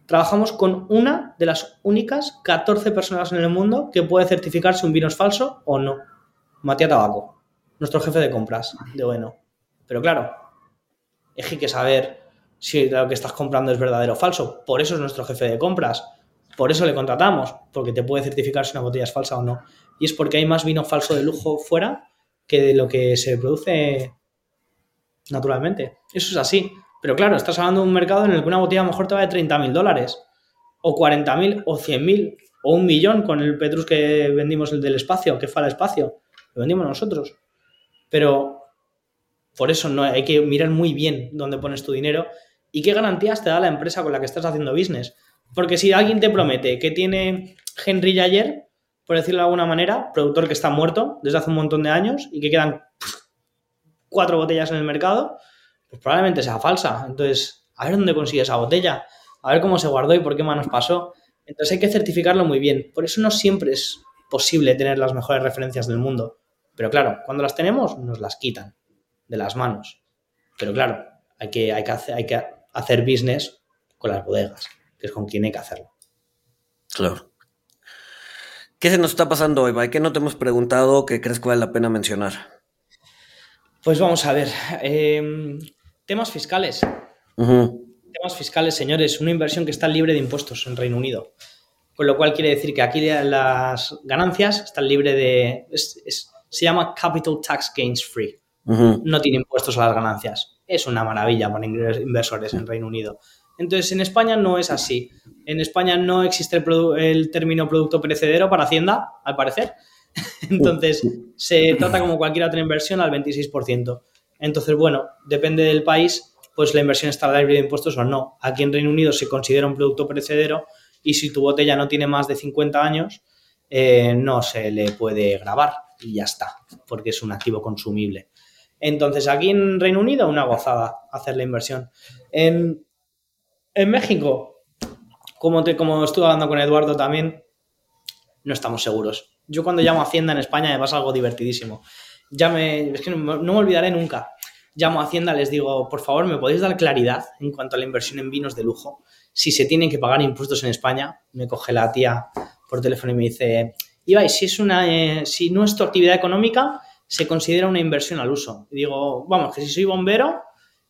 Trabajamos con una de las únicas 14 personas en el mundo que puede certificar si un vino es falso o no. Matías Tabaco, nuestro jefe de compras de bueno. Pero claro, es que hay que saber si lo que estás comprando es verdadero o falso. Por eso es nuestro jefe de compras. Por eso le contratamos, porque te puede certificar si una botella es falsa o no. Y es porque hay más vino falso de lujo fuera que de lo que se produce naturalmente. Eso es así. Pero claro, estás hablando de un mercado en el que una botella a lo mejor te vale 30 mil dólares, o 40 mil, o 100 mil, o un millón con el Petrus que vendimos el del espacio, que fue al espacio. Lo vendimos nosotros. Pero por eso no hay que mirar muy bien dónde pones tu dinero y qué garantías te da la empresa con la que estás haciendo business. Porque si alguien te promete que tiene Henry Yayer, por decirlo de alguna manera, productor que está muerto desde hace un montón de años y que quedan cuatro botellas en el mercado, pues probablemente sea falsa. Entonces, a ver dónde consigue esa botella, a ver cómo se guardó y por qué manos pasó. Entonces hay que certificarlo muy bien. Por eso no siempre es posible tener las mejores referencias del mundo. Pero claro, cuando las tenemos, nos las quitan de las manos. Pero claro, hay que, hay que, hay que hacer business con las bodegas, que es con quien hay que hacerlo. Claro. ¿Qué se nos está pasando hoy, Bay? ¿Qué no te hemos preguntado que crees que vale la pena mencionar? Pues vamos a ver. eh, temas fiscales. Temas fiscales, señores. Una inversión que está libre de impuestos en Reino Unido. Con lo cual quiere decir que aquí las ganancias están libres de... es- es- se llama Capital Tax Gains Free. No tiene impuestos a las ganancias. Es una maravilla para inversores en Reino Unido. Entonces, en España no es así. En España no existe el, el término producto perecedero para Hacienda, al parecer. [laughs] Entonces, se trata como cualquier otra inversión al 26%. Entonces, bueno, depende del país, pues la inversión está libre de impuestos o no. Aquí en Reino Unido se considera un producto perecedero y si tu botella no tiene más de 50 años, eh, no se le puede grabar y ya está, porque es un activo consumible. Entonces, aquí en Reino Unido, una gozada hacer la inversión. En, en México, como, estuve hablando con Eduardo también, no estamos seguros. Yo cuando llamo a Hacienda en España me pasa algo divertidísimo. Ya me, es que no me olvidaré nunca. Llamo a Hacienda, les digo, por favor, ¿me podéis dar claridad en cuanto a la inversión en vinos de lujo? Si se tienen que pagar impuestos en España, me coge la tía por teléfono y me dice, Ibai, si, es una, eh, si no es tu actividad económica, se considera una inversión al uso. Y digo, vamos, que si soy bombero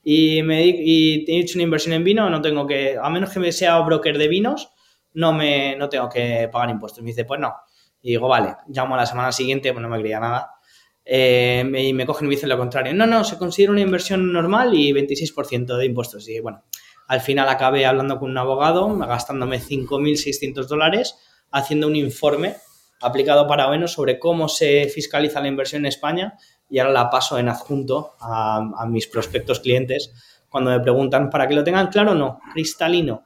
y, me, y he hecho una inversión en vino, no tengo que, a menos que me sea broker de vinos, no, me, no tengo que pagar impuestos. Me dice, pues no. Y digo, vale, llamo a la semana siguiente, pues no me creía nada. Eh, y me cogen y me dicen lo contrario. No, no, se considera una inversión normal y 26% de impuestos. Y bueno, al final acabé hablando con un abogado, gastándome 5.600 dólares, haciendo un informe aplicado para bueno sobre cómo se fiscaliza la inversión en España y ahora la paso en adjunto a, mis prospectos clientes cuando me preguntan para que lo tengan claro no, cristalino,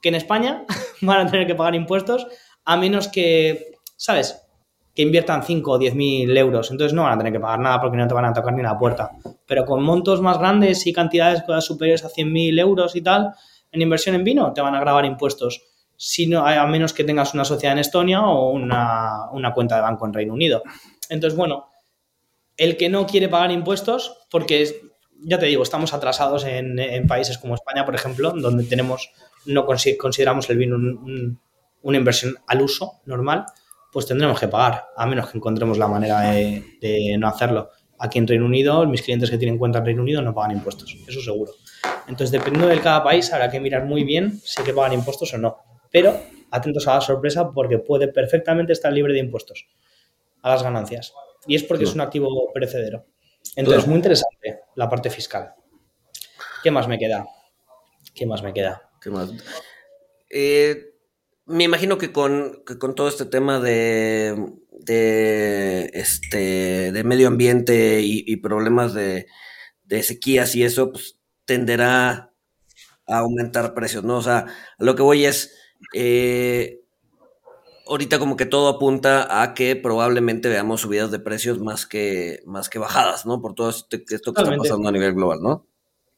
que en España [laughs] van a tener que pagar impuestos a menos que, ¿sabes? Que inviertan 5 o 10 mil euros. Entonces no van a tener que pagar nada porque no te van a tocar ni la puerta. Pero con montos más grandes y cantidades superiores a 100 mil euros y tal, en inversión en vino te van a grabar impuestos. Si no, a menos que tengas una sociedad en Estonia o una, una cuenta de banco en Reino Unido. Entonces, bueno, el que no quiere pagar impuestos, porque es- ya te digo, estamos atrasados en, países como España, por ejemplo, donde tenemos, no consi- consideramos el vino un- un- una inversión al uso normal, pues tendremos que pagar, a menos que encontremos la manera de, no hacerlo. Aquí en Reino Unido, mis clientes que tienen cuenta en Reino Unido no pagan impuestos, eso seguro. Entonces, dependiendo de cada país, habrá que mirar muy bien si que pagar impuestos o no. Pero atentos a la sorpresa porque puede perfectamente estar libre de impuestos a las ganancias. Y es porque es un activo perecedero. Entonces, muy interesante la parte fiscal. ¿Qué más me queda? ¿Qué más me queda? ¿Qué más? Eh, me imagino que con, todo este tema de, de, este, de medio ambiente y, problemas de, sequías y eso, pues tenderá a aumentar precios, ¿no? O sea, lo que voy es, eh, ahorita como que todo apunta a que probablemente veamos subidas de precios más que, más que bajadas, ¿no? Por todo esto, esto que está pasando a nivel global, ¿no?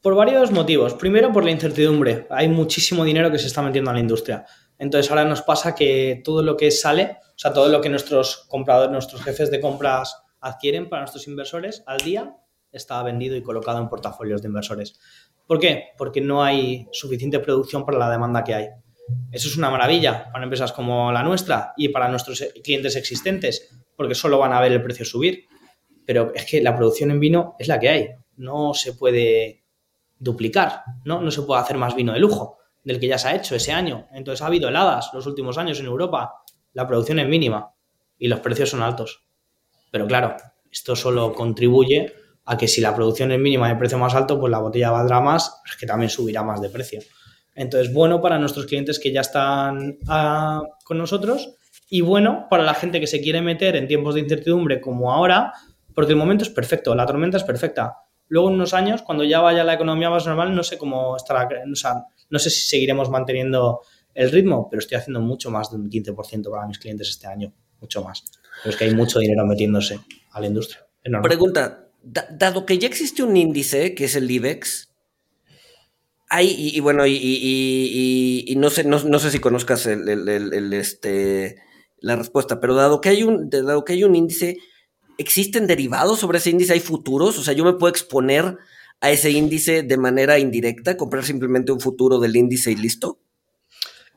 Por varios motivos. Primero, por la incertidumbre. Hay muchísimo dinero que se está metiendo en la industria. Entonces, ahora nos pasa que todo lo que sale, o sea, todo lo que nuestros compradores, nuestros jefes de compras adquieren para nuestros inversores al día, está vendido y colocado en portafolios de inversores. ¿Por qué? Porque no hay suficiente producción para la demanda que hay. Eso es una maravilla para empresas como la nuestra y para nuestros clientes existentes, porque solo van a ver el precio subir. Pero es que la producción en vino es la que hay. No se puede duplicar, ¿no? No se puede hacer más vino de lujo del que ya se ha hecho ese año. Entonces ha habido heladas los últimos años en Europa. La producción es mínima y los precios son altos. Pero claro, esto solo contribuye a que si la producción es mínima y el precio más alto, pues la botella valdrá más, es que también subirá más de precio. Entonces, bueno para nuestros clientes que ya están ah, con nosotros y bueno para la gente que se quiere meter en tiempos de incertidumbre como ahora, porque el momento es perfecto, la tormenta es perfecta. Luego, en unos años, cuando ya vaya la economía más normal, no sé cómo estará, no sé si seguiremos manteniendo el ritmo, pero estoy haciendo mucho más de un 15% para mis clientes este año, mucho más. Pero es que hay mucho dinero metiéndose a la industria. Pregunta, dado que ya existe un índice que es el IBEX, hay, y, bueno, y, no, sé, no, sé si conozcas el, este, la respuesta, pero dado que, hay un, dado que hay un índice, ¿existen derivados sobre ese índice? ¿Hay futuros? O sea, yo me puedo exponer a ese índice de manera indirecta, comprar simplemente un futuro del índice y listo.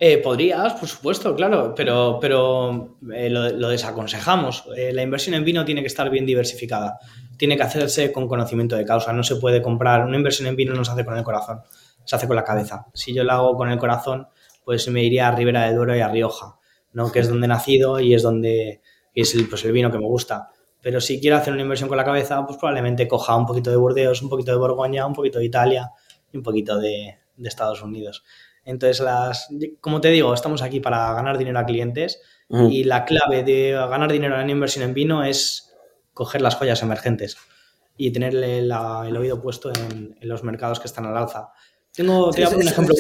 Eh, podrías, por supuesto, claro, pero, pero eh, lo, desaconsejamos. Eh, la inversión en vino tiene que estar bien diversificada. Tiene que hacerse con conocimiento de causa. No se puede comprar. Una inversión en vino no se hace con el corazón, se hace con la cabeza. Si yo la hago con el corazón, pues me iría a Ribera de Duero y a Rioja, ¿no? que es donde he nacido y es donde es el, pues el vino que me gusta. Pero si quiero hacer una inversión con la cabeza, pues probablemente coja un poquito de Burdeos, un poquito de Borgoña, un poquito de Italia y un poquito de, Estados Unidos. Entonces, las, como te digo, estamos aquí para ganar dinero a clientes y la clave de ganar dinero en inversión en vino es coger las joyas emergentes y tenerle el oído puesto en, los mercados que están al alza. Tengo, un ejemplo.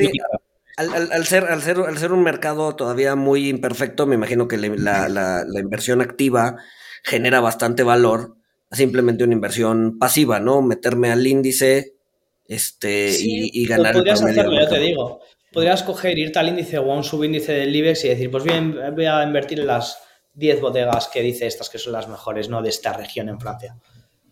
al, ser, al, ser, al ser un mercado todavía muy imperfecto, me imagino que la, la inversión activa genera bastante valor simplemente una inversión pasiva, ¿no? Meterme al índice este, y, ganar podrías hacerlo, ya te digo. Podrías coger, irte al índice o a un subíndice del IBEX y decir, pues bien, voy a invertir en las 10 bodegas que dice estas que son las mejores, ¿no? De esta región en Francia.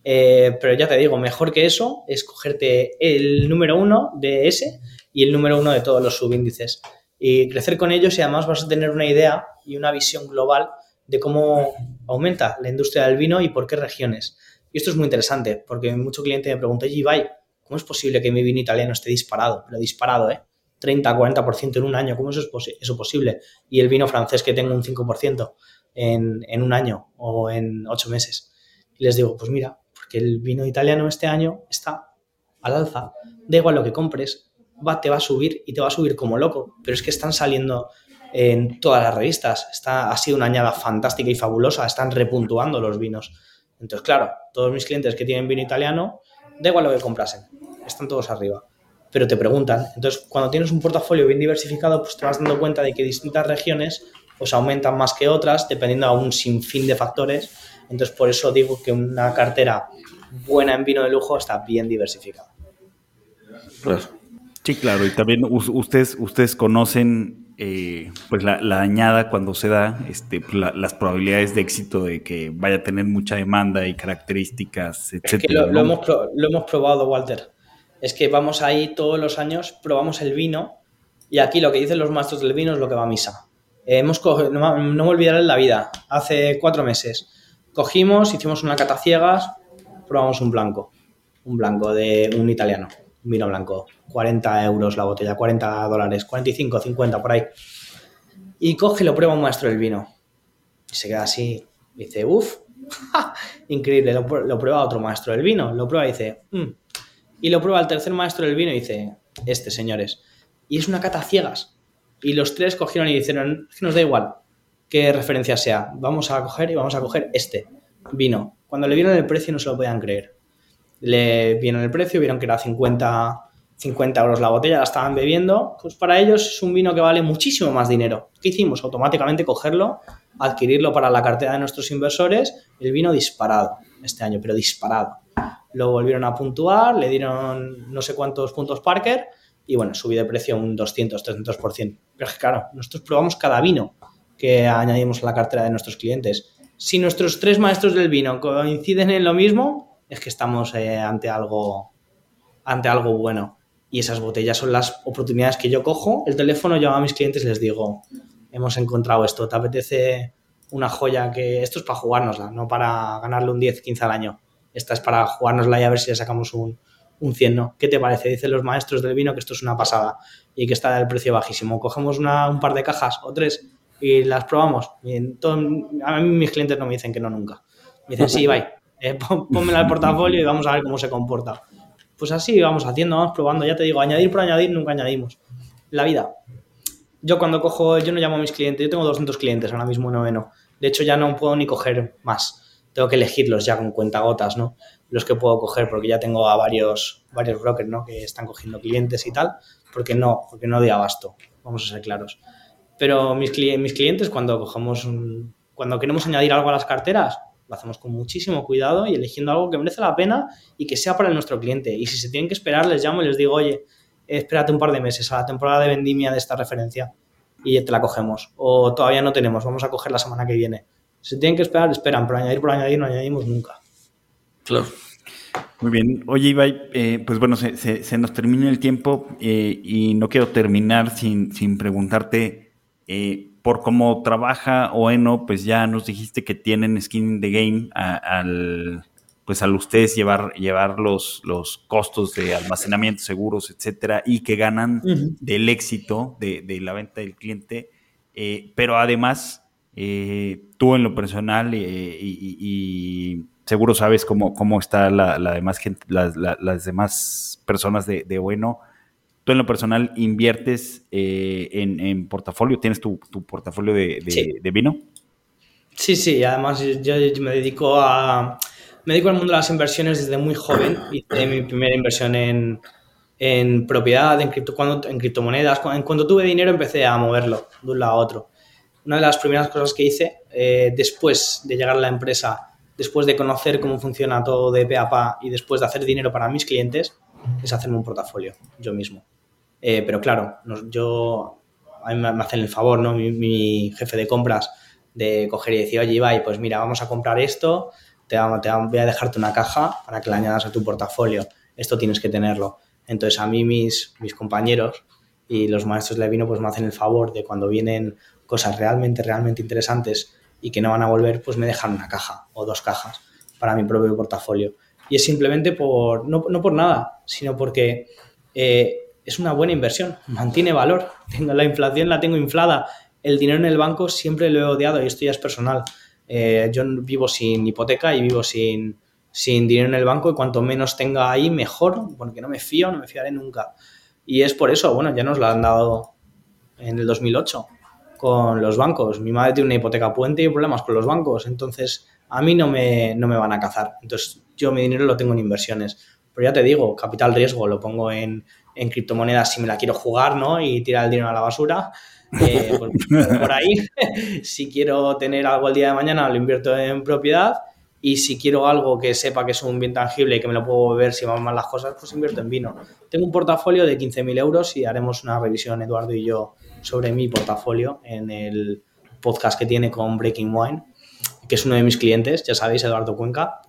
Eh, pero ya te digo, mejor que eso es cogerte el número uno de ese y el número uno de todos los subíndices. Y crecer con ellos y además vas a tener una idea y una visión global de cómo aumenta la industria del vino y por qué regiones. Y esto es muy interesante, porque mucho cliente me pregunta, oye, ¿cómo es posible que mi vino italiano esté disparado? Pero disparado, ¿eh? 30, 40% en un año, ¿cómo eso es eso posible? Y el vino francés que tengo un 5% en, en un año o en ocho meses. Y les digo, pues mira, porque el vino italiano este año está al alza. Da igual lo que compres, va, te va a subir y te va a subir como loco. Pero es que están saliendo en todas las revistas. Está, ha sido una añada fantástica y fabulosa. Están repuntuando los vinos. Entonces, claro, todos mis clientes que tienen vino italiano, da igual lo que comprasen. Están todos arriba. Pero te preguntan. Entonces, cuando tienes un portafolio bien diversificado, pues te vas dando cuenta de que distintas regiones pues aumentan más que otras, dependiendo a un sinfín de factores. Entonces, por eso digo que una cartera buena en vino de lujo está bien diversificada. Sí, claro. Y también ustedes, ustedes conocen eh, pues la, añada cuando se da, este, pues, las probabilidades de éxito de que vaya a tener mucha demanda y características, etc. lo, hemos, lo, hemos, probado, Walter. Es que vamos ahí todos los años, probamos el vino y aquí lo que dicen los maestros del vino es lo que va a misa. Hemos no, me olvidaré en la vida, hace cuatro meses cogimos, hicimos una cata ciegas, probamos un blanco, un blanco de un italiano vino blanco, 40 euros la botella, 40 dólares, 45, 50 por ahí. Y coge y lo prueba un maestro del vino. Y se queda así. Dice, uff, [laughs] increíble. Lo, prueba otro maestro del vino. Lo prueba y dice, mm". y lo prueba el tercer maestro del vino y dice, este, señores. Y es una cata ciegas. Y los tres cogieron y dijeron, que nos da igual qué referencia sea. Vamos a coger y vamos a coger este vino. Cuando le vieron el precio no se lo podían creer. Le vieron el precio, vieron que era 50, 50 euros la botella, la estaban bebiendo. Pues para ellos es un vino que vale muchísimo más dinero. ¿Qué hicimos? Automáticamente cogerlo, adquirirlo para la cartera de nuestros inversores. El vino disparado este año, pero disparado. Lo volvieron a puntuar, le dieron no sé cuántos puntos Parker y bueno, subí de precio un 200, 300%. Pero claro, nosotros probamos cada vino que añadimos a la cartera de nuestros clientes. Si nuestros tres maestros del vino coinciden en lo mismo, es que estamos eh, ante, algo, ante algo bueno. Y esas botellas son las oportunidades que yo cojo. El teléfono, llamo a mis clientes y les digo, hemos encontrado esto, ¿te apetece una joya que esto es para jugárnosla, no para ganarle un 10, 15 al año? Esta es para jugárnosla y a ver si le sacamos un, un 100 no. ¿Qué te parece? Dicen los maestros del vino que esto es una pasada y que está del precio bajísimo. Cogemos un par de cajas o tres y las probamos. Y a mí mis clientes no me dicen que no nunca. Me dicen, sí, bye, eh, pónmela al portafolio y vamos a ver cómo se comporta. Pues así vamos haciendo, vamos probando. Ya te digo, añadir por añadir nunca añadimos. La vida. Yo cuando cojo, yo no llamo a mis clientes, yo tengo 200 clientes ahora mismo en noveno. De hecho, ya no puedo ni coger más. Tengo que elegirlos ya con cuentagotas, ¿no? los que puedo coger porque ya tengo a varios, varios brokers ¿no? que están cogiendo clientes y tal, porque no, porque no doy abasto, vamos a ser claros. Pero mis, mis clientes cuando cogemos cuando queremos añadir algo a las carteras, lo hacemos con muchísimo cuidado y eligiendo algo que merece la pena y que sea para nuestro cliente. Y si se tienen que esperar, les llamo y les digo, oye, espérate un par de meses a la temporada de vendimia de esta referencia y te la cogemos. O todavía no tenemos, vamos a coger la semana que viene. Si tienen que esperar, esperan, pero añadir por añadir no añadimos nunca. Muy bien. Oye, Ibai, eh, pues bueno, se, nos termina el tiempo eh, y no quiero terminar sin, sin preguntarte eh, por cómo trabaja Oeno, pues ya nos dijiste que tienen skin in the game al pues al ustedes llevar, llevar los, los costos de almacenamiento, seguros, etcétera, y que ganan del éxito de, la venta del cliente. pero además, tú en lo personal y seguro sabes cómo, cómo está la, demás gente, las, demás personas de, Bueno. Tú en lo personal inviertes eh, en, portafolio, tienes tu, portafolio de, vino. Sí, sí, además yo, me dedico a me dedico al mundo de las inversiones desde muy joven. [coughs] Hice mi primera inversión en, en propiedad, en, cripto, cuando, en criptomonedas. En cuanto tuve dinero empecé a moverlo de un lado a otro. Una de las primeras cosas que hice eh, después de llegar a la empresa después de conocer cómo funciona todo de pe a pa y después de hacer dinero para mis clientes, es hacerme un portafolio yo mismo. Eh, pero claro, yo, a mí me hacen el favor, ¿no? Mi, jefe de compras de coger y decir, oye, Ibai, pues mira, vamos a comprar esto, te, te voy a dejarte una caja para que la añadas a tu portafolio. Esto tienes que tenerlo. Entonces a mí mis, mis compañeros y los maestros de vino pues me hacen el favor de cuando vienen cosas realmente, realmente interesantes y que no van a volver, pues me dejan una caja o dos cajas para mi propio portafolio. Y es simplemente por, no, no por nada, sino porque eh, es una buena inversión, mantiene valor. Tengo, la inflación la tengo inflada. El dinero en el banco siempre lo he odiado y esto ya es personal. Eh, yo vivo sin hipoteca y vivo sin, sin dinero en el banco y cuanto menos tenga ahí, mejor, porque no me fío, no me fiaré nunca. Y es por eso, bueno, ya nos lo han dado en el 2008 con los bancos. Mi madre tiene una hipoteca puente y problemas con los bancos, entonces a mí no me, no me van a cazar. Entonces yo mi dinero lo tengo en inversiones. Pero ya te digo, capital riesgo lo pongo en, en criptomonedas si me la quiero jugar, ¿no? Y tirar el dinero a la basura. Eh, [laughs] por, por, ahí, [laughs] si quiero tener algo el día de mañana, lo invierto en propiedad. Y si quiero algo que sepa que es un bien tangible y que me lo puedo beber si van mal las cosas, pues invierto en vino. Tengo un portafolio de 15.000 euros y haremos una revisión, Eduardo y yo, sobre mi portafolio en el podcast que tiene con Breaking Wine, que es uno de mis clientes, ya sabéis, Eduardo Cuenca,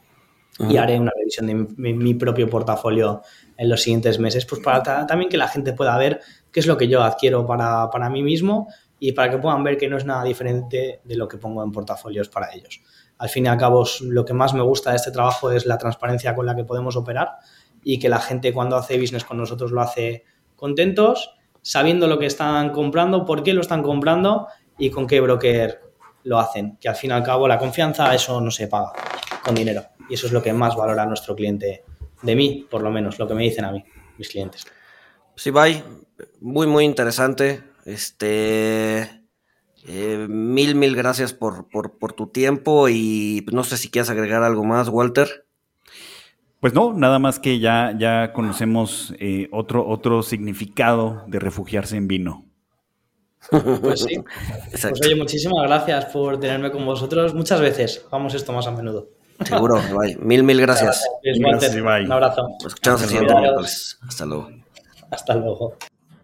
y haré una revisión de mi, propio portafolio en los siguientes meses, pues para también que la gente pueda ver qué es lo que yo adquiero para, para mí mismo y para que puedan ver que no es nada diferente de lo que pongo en portafolios para ellos. Al fin y al cabo, lo que más me gusta de este trabajo es la transparencia con la que podemos operar y que la gente cuando hace business con nosotros lo hace contentos sabiendo lo que están comprando, por qué lo están comprando y con qué broker lo hacen. Que al fin y al cabo la confianza, eso no se paga con dinero. Y eso es lo que más valora nuestro cliente, de mí, por lo menos, lo que me dicen a mí, mis clientes. Sí, bye. Muy, muy interesante. Este. eh, mil, mil gracias por, por, por tu tiempo y no sé si quieres agregar algo más, Walter. Pues no, nada más que ya, ya conocemos eh, otro, otro significado de refugiarse en vino. Pues sí. Exacto. Pues oye, muchísimas gracias por tenerme con vosotros. Muchas veces. Hagamos esto más a menudo. Seguro, bye. Mil, mil gracias. Un abrazo. Nos escuchamos el siguiente Adiós. miércoles. Hasta luego. Hasta luego.